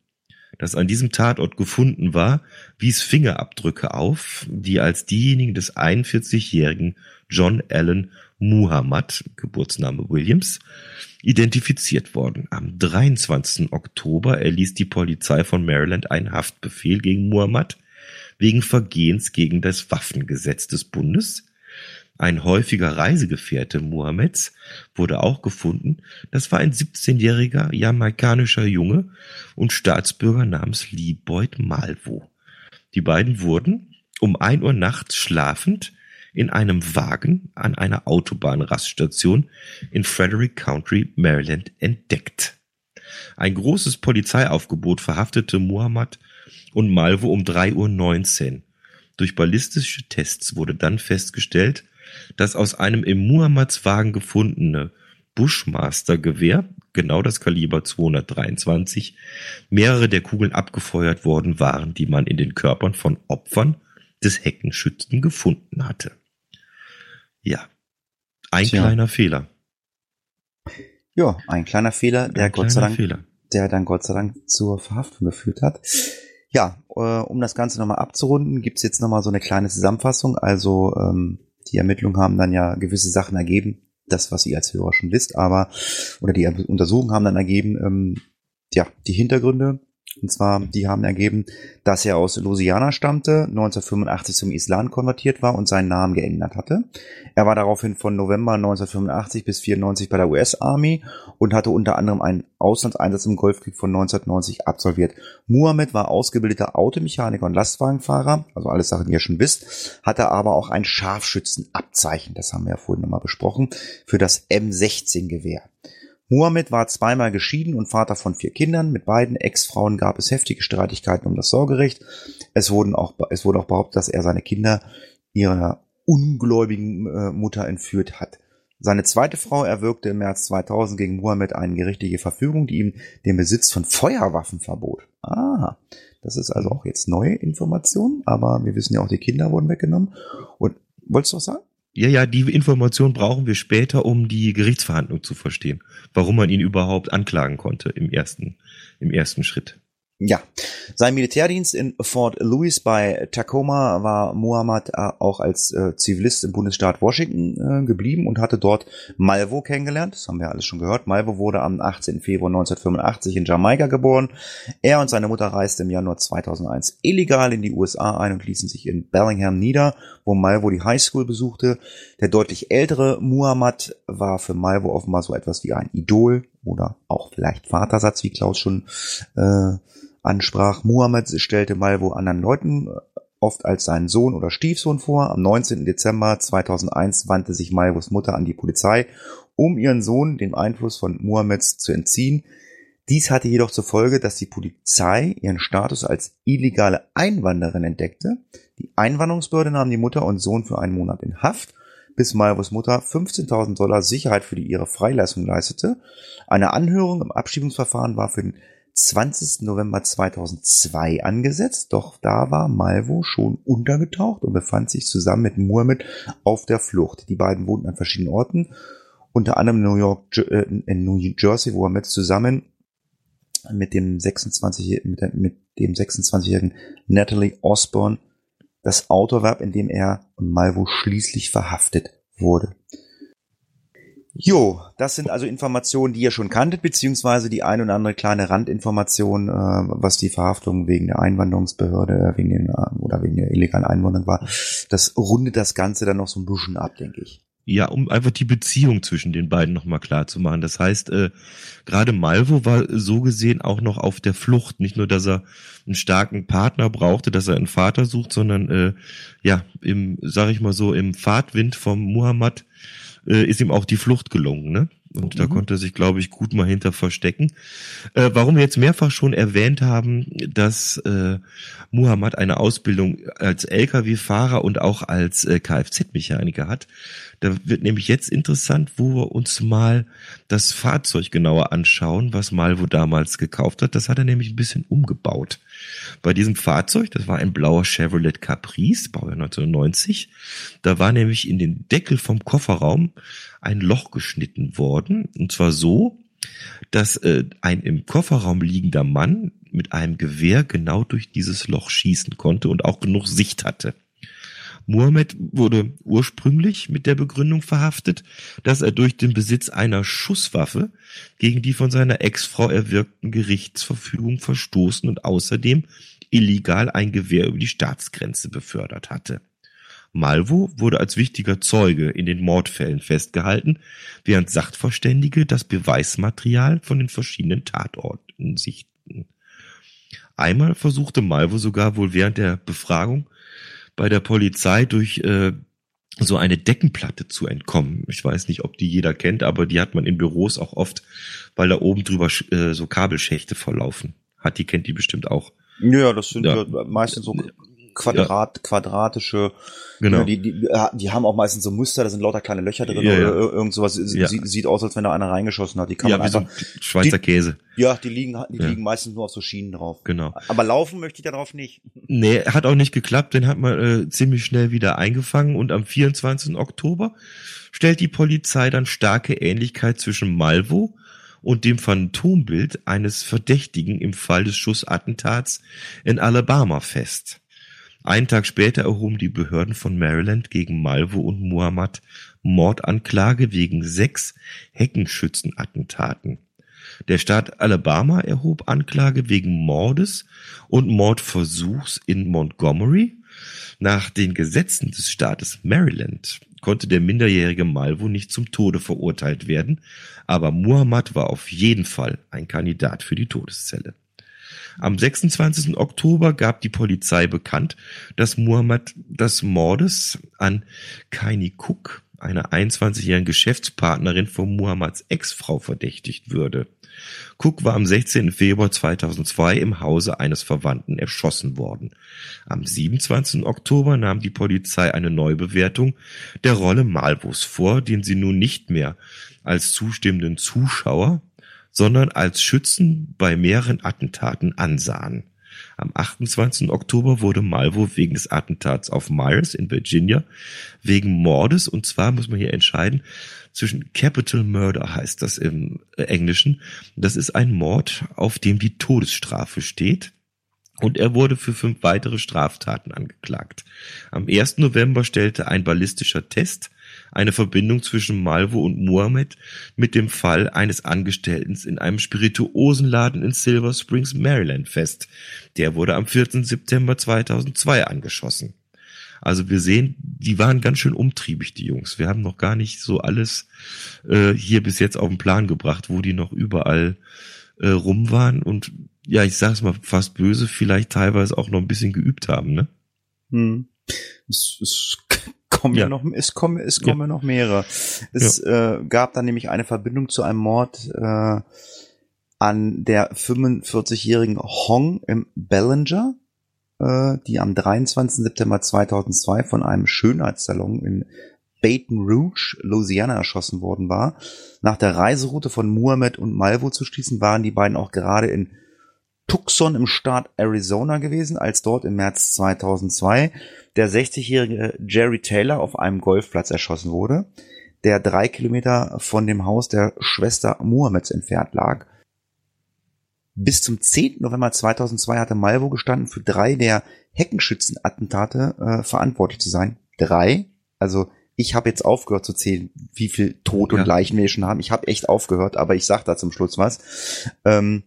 das an diesem Tatort gefunden war, wies Fingerabdrücke auf, die als diejenigen des 41-jährigen John Allen Muhammad, Geburtsname Williams, identifiziert worden. Am 23. Oktober erließ die Polizei von Maryland einen Haftbefehl gegen Muhammad wegen Vergehens gegen das Waffengesetz des Bundes. Ein häufiger Reisegefährte Muhammeds wurde auch gefunden. Das war ein 17-jähriger jamaikanischer Junge und Staatsbürger namens Lee Boyd Malvo. Die beiden wurden um ein Uhr nachts schlafend in einem Wagen an einer Autobahnraststation in Frederick County, Maryland entdeckt. Ein großes Polizeiaufgebot verhaftete Muhammad und Malvo um 3.19 Uhr. Durch ballistische Tests wurde dann festgestellt, dass aus einem im Muhammads Wagen gefundene Bushmaster-Gewehr, genau das Kaliber 223, mehrere der Kugeln abgefeuert worden waren, die man in den Körpern von Opfern des Heckenschützen gefunden hatte. Ja, ein Tja. kleiner Fehler. Ja, ein kleiner Fehler, der ein Gott sei Dank, Fehler. der dann Gott sei Dank zur Verhaftung geführt hat. Ja, äh, um das Ganze nochmal abzurunden, gibt's jetzt nochmal so eine kleine Zusammenfassung. Also ähm, die Ermittlungen haben dann ja gewisse Sachen ergeben, das, was ihr als Hörer schon wisst, aber, oder die Untersuchungen haben dann ergeben, ähm, ja, die Hintergründe und zwar, die haben ergeben, dass er aus Louisiana stammte, 1985 zum Islam konvertiert war und seinen Namen geändert hatte. Er war daraufhin von November 1985 bis 94 bei der US Army und hatte unter anderem einen Auslandseinsatz im Golfkrieg von 1990 absolviert. Muhammad war ausgebildeter Automechaniker und Lastwagenfahrer, also alles Sachen, die ihr schon wisst, hatte aber auch ein Scharfschützenabzeichen, das haben wir ja vorhin nochmal besprochen, für das M16-Gewehr. Muhammad war zweimal geschieden und Vater von vier Kindern. Mit beiden Ex-Frauen gab es heftige Streitigkeiten um das Sorgerecht. Es, wurden auch, es wurde auch behauptet, dass er seine Kinder ihrer ungläubigen äh, Mutter entführt hat. Seine zweite Frau erwirkte im März 2000 gegen Muhammad eine gerichtliche Verfügung, die ihm den Besitz von Feuerwaffen verbot. Aha, das ist also auch jetzt neue Information, aber wir wissen ja auch, die Kinder wurden weggenommen. Und wolltest du was sagen? Ja, ja, die Information brauchen wir später, um die Gerichtsverhandlung zu verstehen. Warum man ihn überhaupt anklagen konnte im ersten, im ersten Schritt. Ja, sein Militärdienst in Fort Lewis bei Tacoma war Muhammad äh, auch als äh, Zivilist im Bundesstaat Washington äh, geblieben und hatte dort Malvo kennengelernt. Das haben wir alles schon gehört. Malvo wurde am 18. Februar 1985 in Jamaika geboren. Er und seine Mutter reisten im Januar 2001 illegal in die USA ein und ließen sich in Bellingham nieder, wo Malvo die Highschool besuchte. Der deutlich ältere Muhammad war für Malvo offenbar so etwas wie ein Idol oder auch vielleicht Vatersatz, wie Klaus schon äh, ansprach. Muhammad stellte Malvo anderen Leuten äh, oft als seinen Sohn oder Stiefsohn vor. Am 19. Dezember 2001 wandte sich Malvos Mutter an die Polizei, um ihren Sohn dem Einfluss von Muhammads zu entziehen. Dies hatte jedoch zur Folge, dass die Polizei ihren Status als illegale Einwanderin entdeckte. Die Einwanderungsbehörde nahm die Mutter und Sohn für einen Monat in Haft, bis Malvos Mutter 15.000 Dollar Sicherheit für die ihre Freilassung leistete. Eine Anhörung im Abschiebungsverfahren war für den 20. November 2002 angesetzt, doch da war Malvo schon untergetaucht und befand sich zusammen mit Muhammad auf der Flucht. Die beiden wohnten an verschiedenen Orten, unter anderem in New York, äh, in New Jersey, wo mit zusammen mit dem 26 mit, mit dem 26-jährigen Natalie Osborne das Auto erwarb, in dem er und Malvo schließlich verhaftet wurde. Jo, das sind also Informationen, die ihr schon kanntet, beziehungsweise die ein oder andere kleine Randinformation, äh, was die Verhaftung wegen der Einwanderungsbehörde, wegen den, äh, oder wegen der illegalen Einwanderung war. Das rundet das Ganze dann noch so ein bisschen ab, denke ich. Ja, um einfach die Beziehung zwischen den beiden nochmal klar zu machen. Das heißt, äh, gerade Malvo war so gesehen auch noch auf der Flucht. Nicht nur, dass er einen starken Partner brauchte, dass er einen Vater sucht, sondern äh, ja, im, sag ich mal so, im Fahrtwind vom Muhammad äh, ist ihm auch die Flucht gelungen. Ne? Und mhm. da konnte er sich, glaube ich, gut mal hinter verstecken. Äh, warum wir jetzt mehrfach schon erwähnt haben, dass äh, Muhammad eine Ausbildung als Lkw-Fahrer und auch als äh, Kfz-Mechaniker hat. Da wird nämlich jetzt interessant, wo wir uns mal das Fahrzeug genauer anschauen, was Malvo damals gekauft hat. Das hat er nämlich ein bisschen umgebaut. Bei diesem Fahrzeug, das war ein blauer Chevrolet Caprice, Baujahr 1990, da war nämlich in den Deckel vom Kofferraum ein Loch geschnitten worden. Und zwar so, dass äh, ein im Kofferraum liegender Mann mit einem Gewehr genau durch dieses Loch schießen konnte und auch genug Sicht hatte. Mohammed wurde ursprünglich mit der Begründung verhaftet, dass er durch den Besitz einer Schusswaffe gegen die von seiner Ex-Frau erwirkten Gerichtsverfügung verstoßen und außerdem illegal ein Gewehr über die Staatsgrenze befördert hatte. Malvo wurde als wichtiger Zeuge in den Mordfällen festgehalten, während Sachverständige das Beweismaterial von den verschiedenen Tatorten sichten. Einmal versuchte Malvo sogar wohl während der Befragung bei der Polizei durch äh, so eine Deckenplatte zu entkommen. Ich weiß nicht, ob die jeder kennt, aber die hat man in Büros auch oft, weil da oben drüber äh, so Kabelschächte verlaufen. Hat die kennt die bestimmt auch. Ja, das sind ja, ja meistens so Quadrat, ja. quadratische, genau. Die, die, die haben auch meistens so Muster, da sind lauter kleine Löcher drin ja, oder irgend sowas. Ja. Sieht, sieht aus, als wenn da einer reingeschossen hat. Die kann ja, man wie einfach, so Schweizer die, Käse. Ja, die liegen, die liegen meistens nur auf so Schienen drauf. Genau. Aber laufen möchte ich darauf nicht. Nee, hat auch nicht geklappt, den hat man äh, ziemlich schnell wieder eingefangen und am 24. Oktober stellt die Polizei dann starke Ähnlichkeit zwischen Malvo und dem Phantombild eines Verdächtigen im Fall des Schussattentats in Alabama fest. Einen Tag später erhoben die Behörden von Maryland gegen Malvo und Muhammad Mordanklage wegen sechs Heckenschützenattentaten. Der Staat Alabama erhob Anklage wegen Mordes und Mordversuchs in Montgomery. Nach den Gesetzen des Staates Maryland konnte der minderjährige Malvo nicht zum Tode verurteilt werden, aber Muhammad war auf jeden Fall ein Kandidat für die Todeszelle. Am 26. Oktober gab die Polizei bekannt, dass Muhammad des Mordes an Kaini Cook, einer 21-jährigen Geschäftspartnerin von Muhammads Ex-Frau, verdächtigt würde. Cook war am 16. Februar 2002 im Hause eines Verwandten erschossen worden. Am 27. Oktober nahm die Polizei eine Neubewertung der Rolle Malvos vor, den sie nun nicht mehr als zustimmenden Zuschauer, sondern als Schützen bei mehreren Attentaten ansahen. Am 28. Oktober wurde Malvo wegen des Attentats auf Myers in Virginia wegen Mordes, und zwar muss man hier entscheiden, zwischen Capital Murder heißt das im Englischen. Das ist ein Mord, auf dem die Todesstrafe steht. Und er wurde für fünf weitere Straftaten angeklagt. Am 1. November stellte ein ballistischer Test eine Verbindung zwischen Malvo und Muhammad mit dem Fall eines Angestellten in einem Spirituosenladen in Silver Springs, Maryland fest. Der wurde am 4. September 2002 angeschossen. Also wir sehen, die waren ganz schön umtriebig, die Jungs. Wir haben noch gar nicht so alles äh, hier bis jetzt auf den Plan gebracht, wo die noch überall äh, rum waren und ja, ich sag's mal fast böse, vielleicht teilweise auch noch ein bisschen geübt haben, ne? Hm. Es, es kommen ja. noch, es kommen, es kommen ja. noch mehrere. Es ja. äh, gab dann nämlich eine Verbindung zu einem Mord äh, an der 45-jährigen Hong im Ballinger, äh, die am 23. September 2002 von einem Schönheitssalon in Baton Rouge, Louisiana erschossen worden war. Nach der Reiseroute von Muhammad und Malvo zu schließen, waren die beiden auch gerade in Tucson im Staat Arizona gewesen, als dort im März 2002 der 60-jährige Jerry Taylor auf einem Golfplatz erschossen wurde, der drei Kilometer von dem Haus der Schwester Muhammeds entfernt lag. Bis zum 10. November 2002 hatte Malvo gestanden, für drei der Heckenschützenattentate äh, verantwortlich zu sein. Drei? Also ich habe jetzt aufgehört zu zählen, wie viel Tod und ja. Leichen wir schon haben. Ich habe echt aufgehört, aber ich sag da zum Schluss was. Ähm,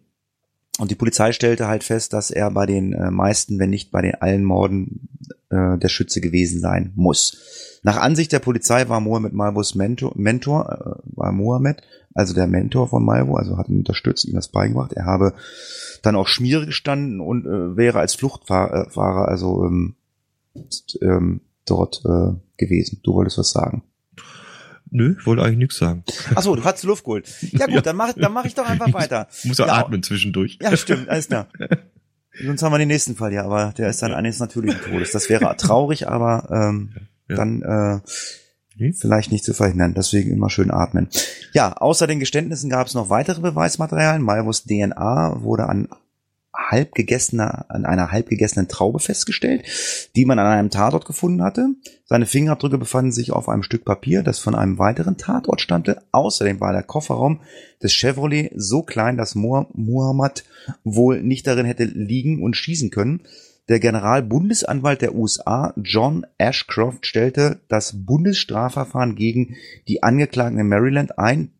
und die Polizei stellte halt fest, dass er bei den äh, meisten, wenn nicht bei den allen Morden, äh, der Schütze gewesen sein muss. Nach Ansicht der Polizei war Mohammed Malvos Mentor, Mentor äh, war Mohammed, also der Mentor von Malvo, also hat ihn unterstützt, ihm das beigebracht. Er habe dann auch Schmiere gestanden und äh, wäre als Fluchtfahrer äh, also ähm, ähm, dort äh, gewesen. Du wolltest was sagen. Nö, ich wollte eigentlich nichts sagen. Achso, du hast Luft geholt. Ja gut, <laughs> ja. dann mach, dann mach ich doch einfach weiter. Ich muss ja, atmen zwischendurch. Ja, stimmt, alles klar. <laughs> Sonst haben wir den nächsten Fall ja, aber der ist dann eines natürlichen Todes. Das wäre traurig, aber ähm, ja. dann äh, hm? vielleicht nicht zu verhindern. Deswegen immer schön atmen. Ja, außer den Geständnissen gab es noch weitere Beweismaterialien. Malvos DNA wurde an halb gegessener, an einer halb gegessenen Traube festgestellt, die man an einem Tatort gefunden hatte. Seine Fingerabdrücke befanden sich auf einem Stück Papier, das von einem weiteren Tatort stammte. Außerdem war der Kofferraum des Chevrolet so klein, dass Muhammad wohl nicht darin hätte liegen und schießen können. Der Generalbundesanwalt der USA, John Ashcroft, stellte das Bundesstrafverfahren gegen die Angeklagten in Maryland ein.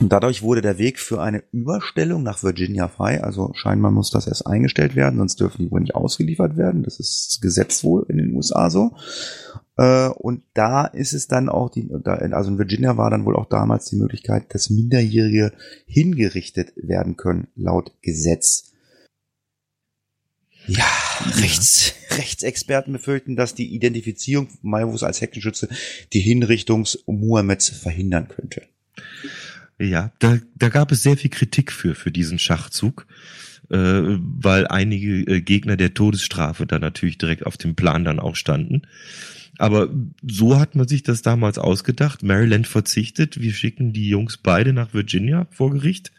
Und dadurch wurde der Weg für eine Überstellung nach Virginia frei. Also scheinbar muss das erst eingestellt werden, sonst dürfen die wohl nicht ausgeliefert werden. Das ist Gesetz wohl in den USA so. Äh, und da ist es dann auch die, also in Virginia war dann wohl auch damals die Möglichkeit, dass Minderjährige hingerichtet werden können, laut Gesetz. Ja, Rechts, Rechtsexperten befürchten, dass die Identifizierung Malvus als Heckenschütze die Hinrichtung Muhammeds verhindern könnte. Ja, da, da gab es sehr viel Kritik für, für diesen Schachzug, äh, weil einige äh, Gegner der Todesstrafe da natürlich direkt auf dem Plan dann auch standen. Aber so hat man sich das damals ausgedacht. Maryland verzichtet, wir schicken die Jungs beide nach Virginia vor Gericht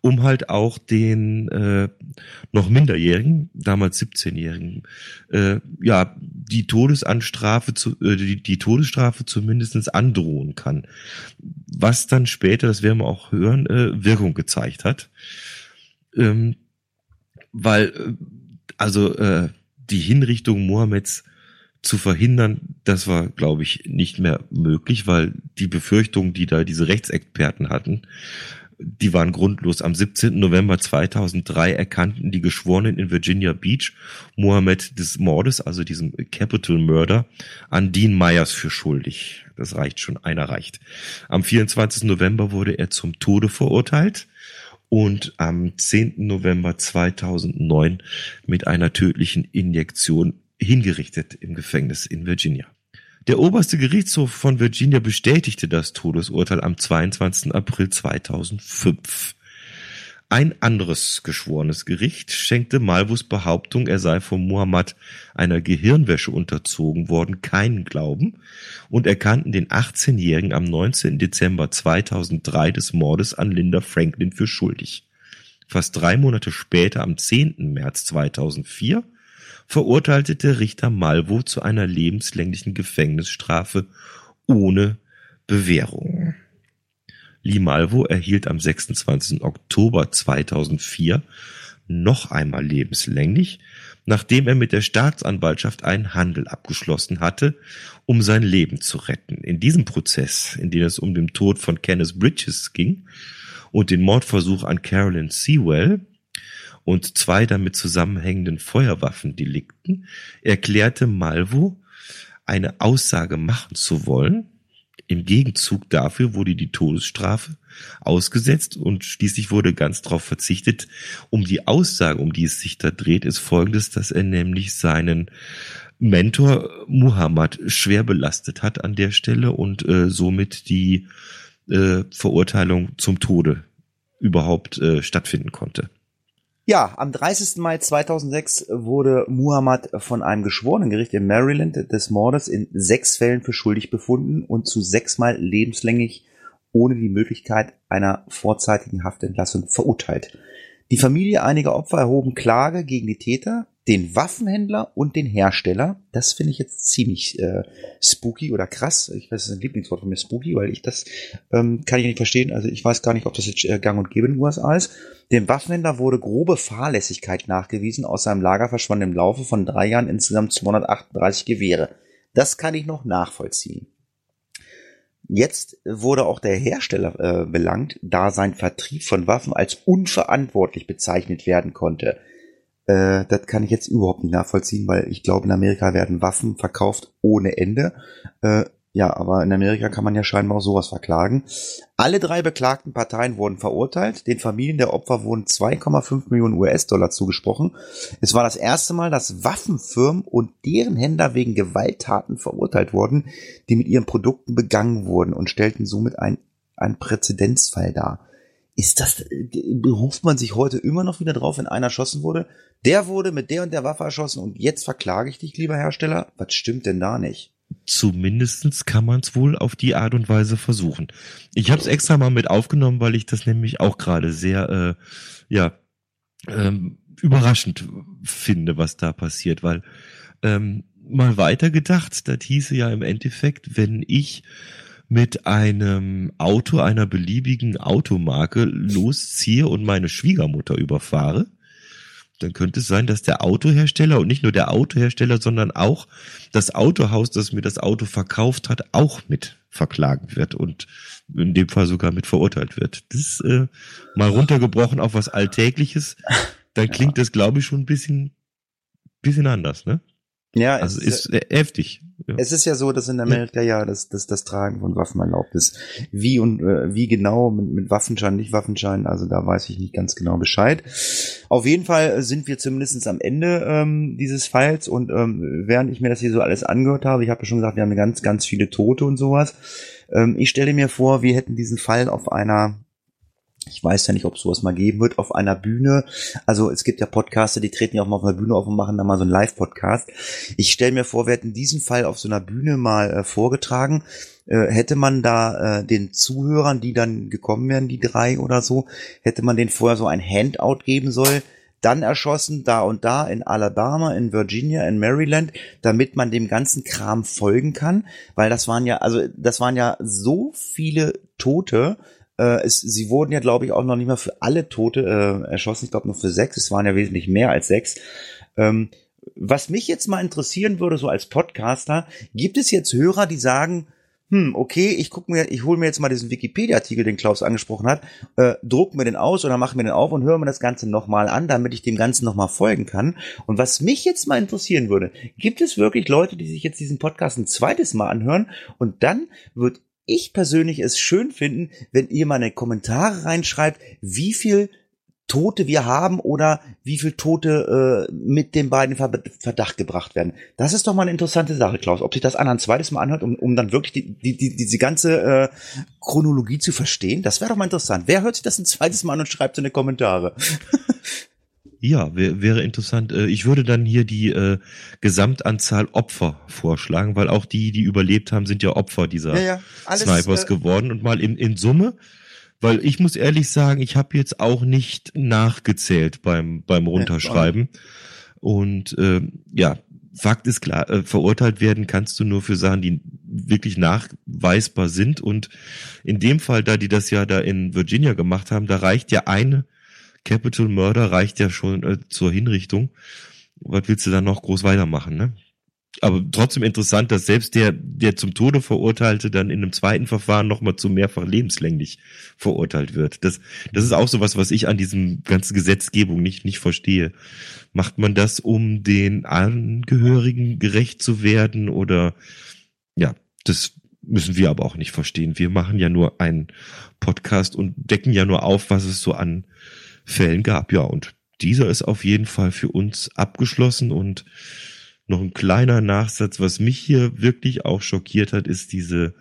um halt auch den äh, noch Minderjährigen, damals 17-Jährigen, äh, ja, die Todesanstrafe zu, äh, die, die Todesstrafe zumindestens androhen kann. Was dann später, das werden wir auch hören, äh, Wirkung gezeigt hat. Ähm, weil, äh, also äh, die Hinrichtung Mohammeds zu verhindern, das war, glaube ich, nicht mehr möglich, weil die Befürchtungen, die da diese Rechtsexperten hatten, die waren grundlos. Am 17. November 2003 erkannten die Geschworenen in Virginia Beach Mohammed des Mordes, also diesem Capital Murder, an Dean Myers für schuldig. Das reicht schon, einer reicht. Am 24. November wurde er zum Tode verurteilt und am 10. November 2009 mit einer tödlichen Injektion hingerichtet im Gefängnis in Virginia. Der oberste Gerichtshof von Virginia bestätigte das Todesurteil am 22. April 2005. Ein anderes geschworenes Gericht schenkte Malvus Behauptung, er sei von Muhammad einer Gehirnwäsche unterzogen worden, keinen Glauben und erkannten den 18-Jährigen am 19. Dezember 2003 des Mordes an Linda Franklin für schuldig. Fast drei Monate später, am 10. März 2004, verurteilte der Richter Malvo zu einer lebenslänglichen Gefängnisstrafe ohne Bewährung. Lee Malvo erhielt am 26. Oktober 2004 noch einmal lebenslänglich, nachdem er mit der Staatsanwaltschaft einen Handel abgeschlossen hatte, um sein Leben zu retten. In diesem Prozess, in dem es um den Tod von Kenneth Bridges ging und den Mordversuch an Carolyn Sewell, und zwei damit zusammenhängenden Feuerwaffendelikten erklärte Malvo eine Aussage machen zu wollen. Im Gegenzug dafür wurde die Todesstrafe ausgesetzt und schließlich wurde ganz darauf verzichtet. Um die Aussage, um die es sich da dreht, ist folgendes, dass er nämlich seinen Mentor Muhammad schwer belastet hat an der Stelle und äh, somit die äh, Verurteilung zum Tode überhaupt äh, stattfinden konnte. Ja, am 30. Mai 2006 wurde Muhammad von einem geschworenen Gericht in Maryland des Mordes in sechs Fällen für schuldig befunden und zu sechsmal lebenslänglich ohne die Möglichkeit einer vorzeitigen Haftentlassung verurteilt. Die Familie einiger Opfer erhoben Klage gegen die Täter, den Waffenhändler und den Hersteller. Das finde ich jetzt ziemlich äh, spooky oder krass. Ich weiß, das ist ein Lieblingswort von mir, spooky, weil ich das ähm, kann ich nicht verstehen. Also ich weiß gar nicht, ob das jetzt äh, gang und gäbe in den USA ist. Dem Waffenhändler wurde grobe Fahrlässigkeit nachgewiesen. Aus seinem Lager verschwanden im Laufe von drei Jahren insgesamt 238 Gewehre. Das kann ich noch nachvollziehen. Jetzt wurde auch der Hersteller äh, belangt, da sein Vertrieb von Waffen als unverantwortlich bezeichnet werden konnte. Äh, das kann ich jetzt überhaupt nicht nachvollziehen, weil ich glaube, in Amerika werden Waffen verkauft ohne Ende. Äh, ja, aber in Amerika kann man ja scheinbar auch sowas verklagen. Alle drei beklagten Parteien wurden verurteilt. Den Familien der Opfer wurden 2,5 Millionen US-Dollar zugesprochen. Es war das erste Mal, dass Waffenfirmen und deren Händler wegen Gewalttaten verurteilt wurden, die mit ihren Produkten begangen wurden und stellten somit ein, einen Präzedenzfall dar. Ist das, beruft man sich heute immer noch wieder drauf, wenn einer erschossen wurde? Der wurde mit der und der Waffe erschossen und jetzt verklage ich dich, lieber Hersteller? Was stimmt denn da nicht? Zumindestens kann man es wohl auf die Art und Weise versuchen. Ich habe es extra mal mit aufgenommen, weil ich das nämlich auch gerade sehr, äh, ja, ähm, überraschend finde, was da passiert, weil ähm, mal weiter gedacht, das hieße ja im Endeffekt, wenn ich mit einem Auto einer beliebigen Automarke losziehe und meine Schwiegermutter überfahre, dann könnte es sein, dass der Autohersteller und nicht nur der Autohersteller, sondern auch das Autohaus, das mir das Auto verkauft hat, auch mit verklagen wird und in dem Fall sogar mit verurteilt wird. Das ist äh, mal runtergebrochen auf was Alltägliches, dann <laughs> klingt das, glaube ich, schon ein bisschen, bisschen anders, ne? Ja, also ist, ist heftig. Ja. Es ist ja so, dass in Amerika ja, ja das, das, das Tragen von Waffen erlaubt ist. Wie und äh, wie genau mit, mit Waffenschein, nicht Waffenschein, also da weiß ich nicht ganz genau Bescheid. Auf jeden Fall sind wir zumindest am Ende ähm, dieses Falls und ähm, während ich mir das hier so alles angehört habe, ich habe ja schon gesagt, wir haben ganz, ganz viele Tote und sowas. Ähm, ich stelle mir vor, wir hätten diesen Fall auf einer ich weiß ja nicht, ob sowas mal geben wird, auf einer Bühne. Also es gibt ja Podcaster, die treten ja auch mal auf einer Bühne auf und machen dann mal so einen Live-Podcast. Ich stelle mir vor, wir hätten diesen Fall auf so einer Bühne mal äh, vorgetragen. Äh, hätte man da äh, den Zuhörern, die dann gekommen wären, die drei oder so, hätte man denen vorher so ein Handout geben soll, dann erschossen da und da in Alabama, in Virginia, in Maryland, damit man dem ganzen Kram folgen kann, weil das waren ja, also das waren ja so viele Tote, äh, es, sie wurden ja, glaube ich, auch noch nicht mal für alle Tote äh, erschossen. Ich glaube nur für sechs. Es waren ja wesentlich mehr als sechs. Ähm, was mich jetzt mal interessieren würde, so als Podcaster, gibt es jetzt Hörer, die sagen, hm, okay, ich guck mir, ich hole mir jetzt mal diesen Wikipedia-Artikel, den Klaus angesprochen hat, äh, druck mir den aus oder mach mir den auf und höre mir das Ganze nochmal an, damit ich dem Ganzen nochmal folgen kann. Und was mich jetzt mal interessieren würde, gibt es wirklich Leute, die sich jetzt diesen Podcast ein zweites Mal anhören und dann wird ich persönlich es schön finden, wenn ihr mal eine Kommentare reinschreibt, wie viel Tote wir haben oder wie viel Tote äh, mit den beiden Verdacht gebracht werden. Das ist doch mal eine interessante Sache, Klaus. Ob sich das einer ein zweites Mal anhört, um, um dann wirklich die, die, die, diese ganze äh, Chronologie zu verstehen, das wäre doch mal interessant. Wer hört sich das ein zweites Mal an und schreibt so eine Kommentare? <laughs> Ja, wär, wäre interessant. Äh, ich würde dann hier die äh, Gesamtanzahl Opfer vorschlagen, weil auch die, die überlebt haben, sind ja Opfer dieser ja, ja. Alles, Snipers äh, geworden. Und mal in, in Summe, weil ich muss ehrlich sagen, ich habe jetzt auch nicht nachgezählt beim, beim Runterschreiben. Und äh, ja, Fakt ist klar, äh, verurteilt werden kannst du nur für Sachen, die wirklich nachweisbar sind. Und in dem Fall, da die das ja da in Virginia gemacht haben, da reicht ja eine Capital Murder reicht ja schon äh, zur Hinrichtung. Was willst du dann noch groß weitermachen, ne? Aber trotzdem interessant, dass selbst der, der zum Tode verurteilte, dann in einem zweiten Verfahren nochmal zu mehrfach lebenslänglich verurteilt wird. Das, das ist auch so was, was ich an diesem ganzen Gesetzgebung nicht, nicht verstehe. Macht man das, um den Angehörigen gerecht zu werden oder, ja, das müssen wir aber auch nicht verstehen. Wir machen ja nur einen Podcast und decken ja nur auf, was es so an Fällen gab. Ja, und dieser ist auf jeden Fall für uns abgeschlossen und noch ein kleiner Nachsatz, was mich hier wirklich auch schockiert hat, ist diese,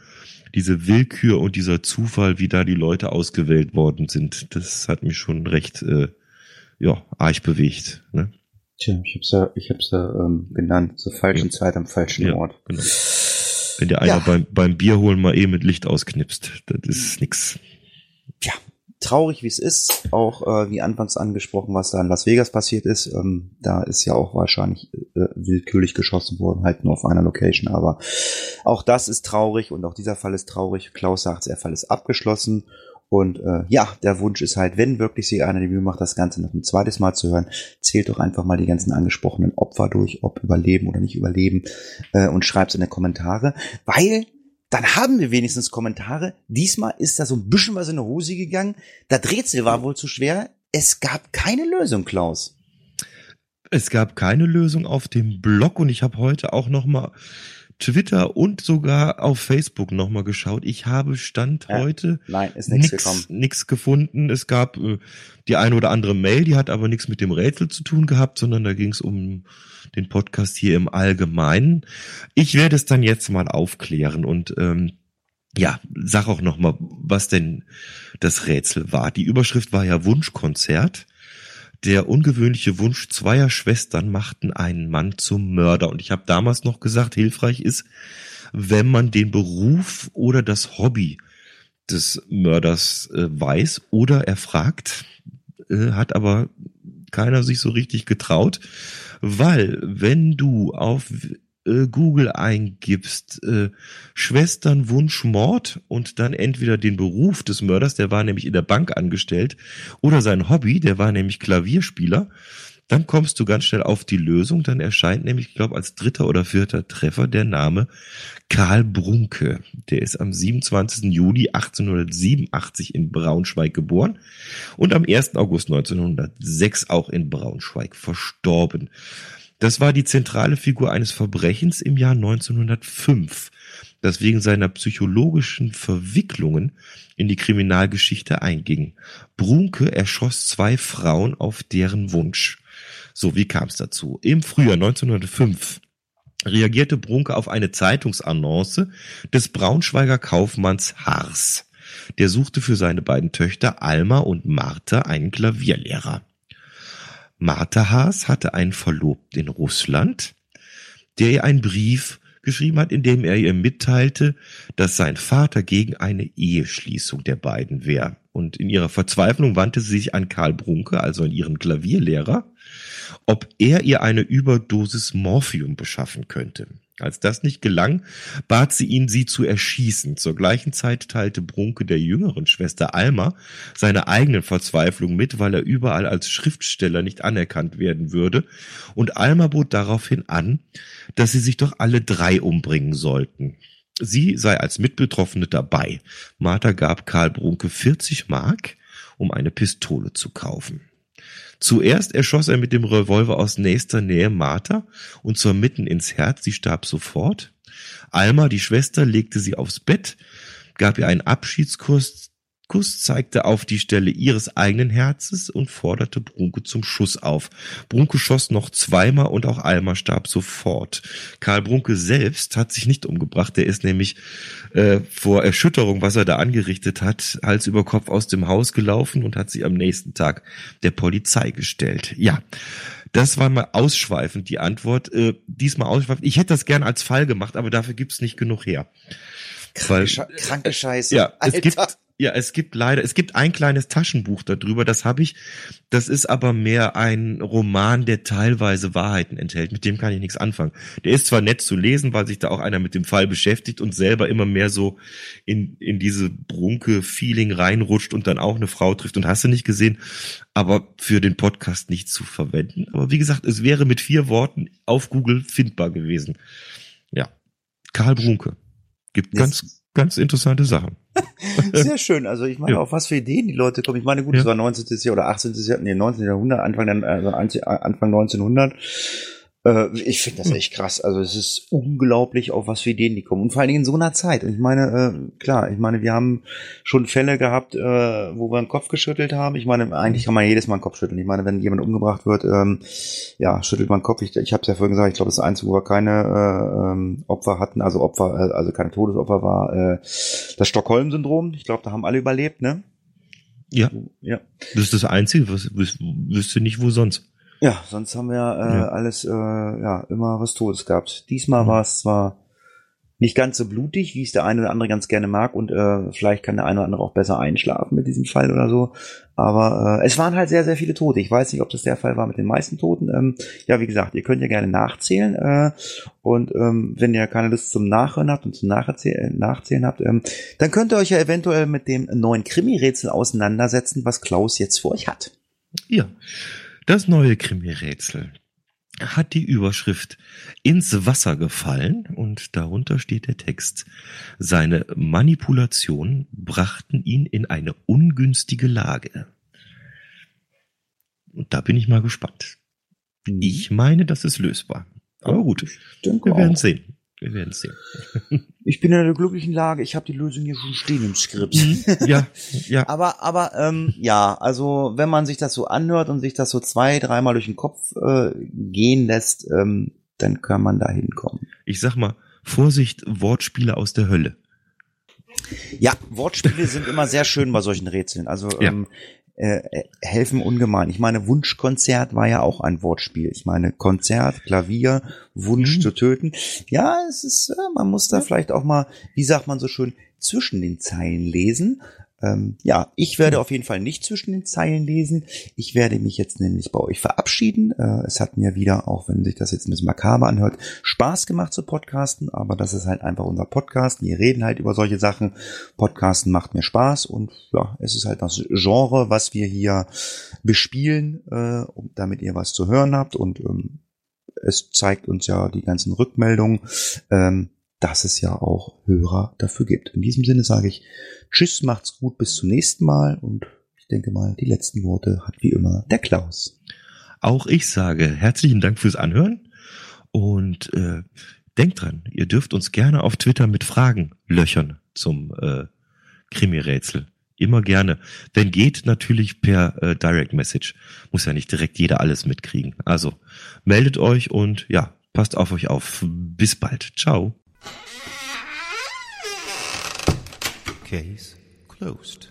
diese Willkür und dieser Zufall, wie da die Leute ausgewählt worden sind. Das hat mich schon recht, äh, ja, arg bewegt. Ne? Tja, ich hab's ja, ich hab's ja ähm, genannt, zur falschen ja. Zeit am falschen ja, Ort. Genau. Wenn der einer ja. beim, beim Bier holen mal eh mit Licht ausknipst, das ist nix. Ja, traurig wie es ist, auch äh, wie anfangs angesprochen, was da in Las Vegas passiert ist, ähm, da ist ja auch wahrscheinlich äh, willkürlich geschossen worden, halt nur auf einer Location, aber auch das ist traurig und auch dieser Fall ist traurig. Klaus sagt, der Fall ist abgeschlossen. Und äh, ja, der Wunsch ist halt, wenn wirklich sie einer die Mühe macht, das Ganze noch ein zweites Mal zu hören, zählt doch einfach mal die ganzen angesprochenen Opfer durch, ob überleben oder nicht überleben äh, und schreibt es in die Kommentare, weil dann haben wir wenigstens Kommentare. Diesmal ist da so ein bisschen was in der Hose gegangen. Das Rätsel war wohl zu schwer. Es gab keine Lösung, Klaus. Es gab keine Lösung auf dem Blog und ich habe heute auch noch mal Twitter und sogar auf Facebook nochmal geschaut. Ich habe Stand Ja, heute Nein, ist nichts gefunden. Es gab äh, die eine oder andere Mail, die hat aber nichts mit dem Rätsel zu tun gehabt, sondern da ging es um den Podcast hier im Allgemeinen. Ich werde es dann jetzt mal aufklären und ähm, ja, sag auch noch mal, was denn das Rätsel war. Die Überschrift war ja Wunschkonzert. Der ungewöhnliche Wunsch zweier Schwestern machten einen Mann zum Mörder. Und ich habe damals noch gesagt, hilfreich ist, wenn man den Beruf oder das Hobby des Mörders äh, weiß oder er fragt, äh, hat aber keiner sich so richtig getraut, weil wenn du auf äh, Google eingibst, äh, Schwesternwunsch Mord und dann entweder den Beruf des Mörders, der war nämlich in der Bank angestellt, oder sein Hobby, der war nämlich Klavierspieler, dann kommst du ganz schnell auf die Lösung. Dann erscheint nämlich, ich glaube, als dritter oder vierter Treffer der Name Karl Brunke. Der ist am 27. Juli 1887 in Braunschweig geboren und am 1. August 1906 auch in Braunschweig verstorben. Das war die zentrale Figur eines Verbrechens im Jahr 1905, das wegen seiner psychologischen Verwicklungen in die Kriminalgeschichte einging. Brunke erschoss zwei Frauen auf deren Wunsch. So, wie kam es dazu? Im Frühjahr 1905 reagierte Brunke auf eine Zeitungsannonce des Braunschweiger Kaufmanns Haars. Der suchte für seine beiden Töchter Alma und Martha einen Klavierlehrer. Martha Haas hatte einen Verlobten in Russland, der ihr einen Brief geschrieben hat, in dem er ihr mitteilte, dass sein Vater gegen eine Eheschließung der beiden wäre. Und in ihrer Verzweiflung wandte sie sich an Karl Brunke, also an ihren Klavierlehrer, ob er ihr eine Überdosis Morphium beschaffen könnte. Als das nicht gelang, bat sie ihn, sie zu erschießen. Zur gleichen Zeit teilte Brunke der jüngeren Schwester Alma seine eigenen Verzweiflung mit, weil er überall als Schriftsteller nicht anerkannt werden würde. Und Alma bot daraufhin an, dass sie sich doch alle drei umbringen sollten. Sie sei als Mitbetroffene dabei. Martha gab Karl Brunke 40 Mark, um eine Pistole zu kaufen. Zuerst erschoss er mit dem Revolver aus nächster Nähe Martha und zwar mitten ins Herz. Sie starb sofort. Alma, die Schwester, legte sie aufs Bett, gab ihr einen Abschiedskuss, Kuss zeigte auf die Stelle ihres eigenen Herzens und forderte Brunke zum Schuss auf. Brunke schoss noch zweimal und auch Alma starb sofort. Karl Brunke selbst hat sich nicht umgebracht. Der ist nämlich äh, vor Erschütterung, was er da angerichtet hat, Hals über Kopf aus dem Haus gelaufen und hat sich am nächsten Tag der Polizei gestellt. Ja, das war mal ausschweifend die Antwort. Äh, diesmal ausschweifend. Ich hätte das gern als Fall gemacht, aber dafür gibt's nicht genug her. Weil- Kranke, kranke Scheiße. ja, es Alter. gibt, ja, es gibt leider, es gibt ein kleines Taschenbuch darüber, das habe ich. Das ist aber mehr ein Roman, der teilweise Wahrheiten enthält. Mit dem kann ich nichts anfangen. Der ist zwar nett zu lesen, weil sich da auch einer mit dem Fall beschäftigt und selber immer mehr so in, in diese Brunke-Feeling reinrutscht und dann auch eine Frau trifft und hast du nicht gesehen, aber für den Podcast nicht zu verwenden. Aber wie gesagt, es wäre mit vier Worten auf Google findbar gewesen. Ja. Karl Brunke. Gibt Yes. ganz, ganz interessante Sachen. <laughs> Sehr schön. Also ich meine, Ja. auf was für Ideen die Leute kommen. Ich meine, gut, Ja. es war 19. Jahr oder 18. Jahr, nee, 19. Jahrhundert, Anfang, also Anfang 1900. Äh, Ich finde das echt krass. Also es ist unglaublich, auf was für Ideen die kommen. Und vor allen Dingen in so einer Zeit. Und ich meine, äh, klar, ich meine, wir haben schon Fälle gehabt, äh, wo wir den Kopf geschüttelt haben. Ich meine, eigentlich kann man jedes Mal den Kopf schütteln. Ich meine, wenn jemand umgebracht wird, ähm, ja, schüttelt man den Kopf. Ich, ich habe es ja vorhin gesagt, ich glaube, das Einzige, wo wir keine äh, ähm, Opfer hatten, also Opfer, äh, also keine Todesopfer, war äh, das Stockholm-Syndrom. Ich glaube, da haben alle überlebt, ne? Ja, Ja. das ist das Einzige, was wüs wüsste nicht, wo sonst. Ja, sonst haben wir äh, Ja. alles, äh, ja, immer was Todes gehabt. Diesmal Mhm. war es zwar nicht ganz so blutig, wie es der eine oder andere ganz gerne mag und äh, vielleicht kann der eine oder andere auch besser einschlafen mit diesem Fall oder so. Aber äh, es waren halt sehr, sehr viele Tote. Ich weiß nicht, ob das der Fall war mit den meisten Toten. Ähm, ja, wie gesagt, ihr könnt ja gerne nachzählen. Äh, und ähm, wenn ihr keine Lust zum Nachhören habt und zum Nacherzäh- Nachzählen habt, ähm, dann könnt ihr euch ja eventuell mit dem neuen Krimi-Rätsel auseinandersetzen, was Klaus jetzt für euch hat. Ja, das neue Krimi-Rätsel hat die Überschrift ins Wasser gefallen und darunter steht der Text. Seine Manipulationen brachten ihn in eine ungünstige Lage. Und da bin ich mal gespannt. Ich meine, das ist lösbar. Aber gut, wir werden sehen. Wir werden sehen. Ich bin in der glücklichen Lage, ich habe die Lösung hier schon stehen im Skript. ja, ja. <laughs> Aber, aber ähm, ja, also wenn man sich das so anhört und sich das so zwei, dreimal durch den Kopf äh, gehen lässt, ähm, dann kann man da hinkommen. Ich sag mal, Vorsicht, Wortspiele aus der Hölle. Ja, Wortspiele sind immer sehr schön bei solchen Rätseln. Also Ja. ähm, äh, helfen ungemein. Ich meine, Wunschkonzert war ja auch ein Wortspiel. Ich meine, Konzert, Klavier, Wunsch Mhm. zu töten. Ja, es ist, äh, man muss da vielleicht auch mal, wie sagt man so schön, zwischen den Zeilen lesen. Ähm, ja, ich werde auf jeden Fall nicht zwischen den Zeilen lesen. Ich werde mich jetzt nämlich bei euch verabschieden. Äh, es hat mir wieder, auch wenn sich das jetzt ein bisschen makaber anhört, Spaß gemacht zu podcasten, aber das ist halt einfach unser Podcast. Wir reden halt über solche Sachen. Podcasten macht mir Spaß und ja, es ist halt das Genre, was wir hier bespielen, äh, um- damit ihr was zu hören habt und ähm, es zeigt uns ja die ganzen Rückmeldungen, ähm, dass es ja auch Hörer dafür gibt. In diesem Sinne sage ich Tschüss, macht's gut, bis zum nächsten Mal und ich denke mal, die letzten Worte hat wie immer der Klaus. Auch ich sage herzlichen Dank fürs Anhören und äh, denkt dran, ihr dürft uns gerne auf Twitter mit Fragen löchern zum äh, Krimi-Rätsel. Immer gerne. Wenn geht, natürlich per äh, Direct Message. Muss ja nicht direkt jeder alles mitkriegen. Also meldet euch und ja, passt auf euch auf. Bis bald. Ciao. Case closed.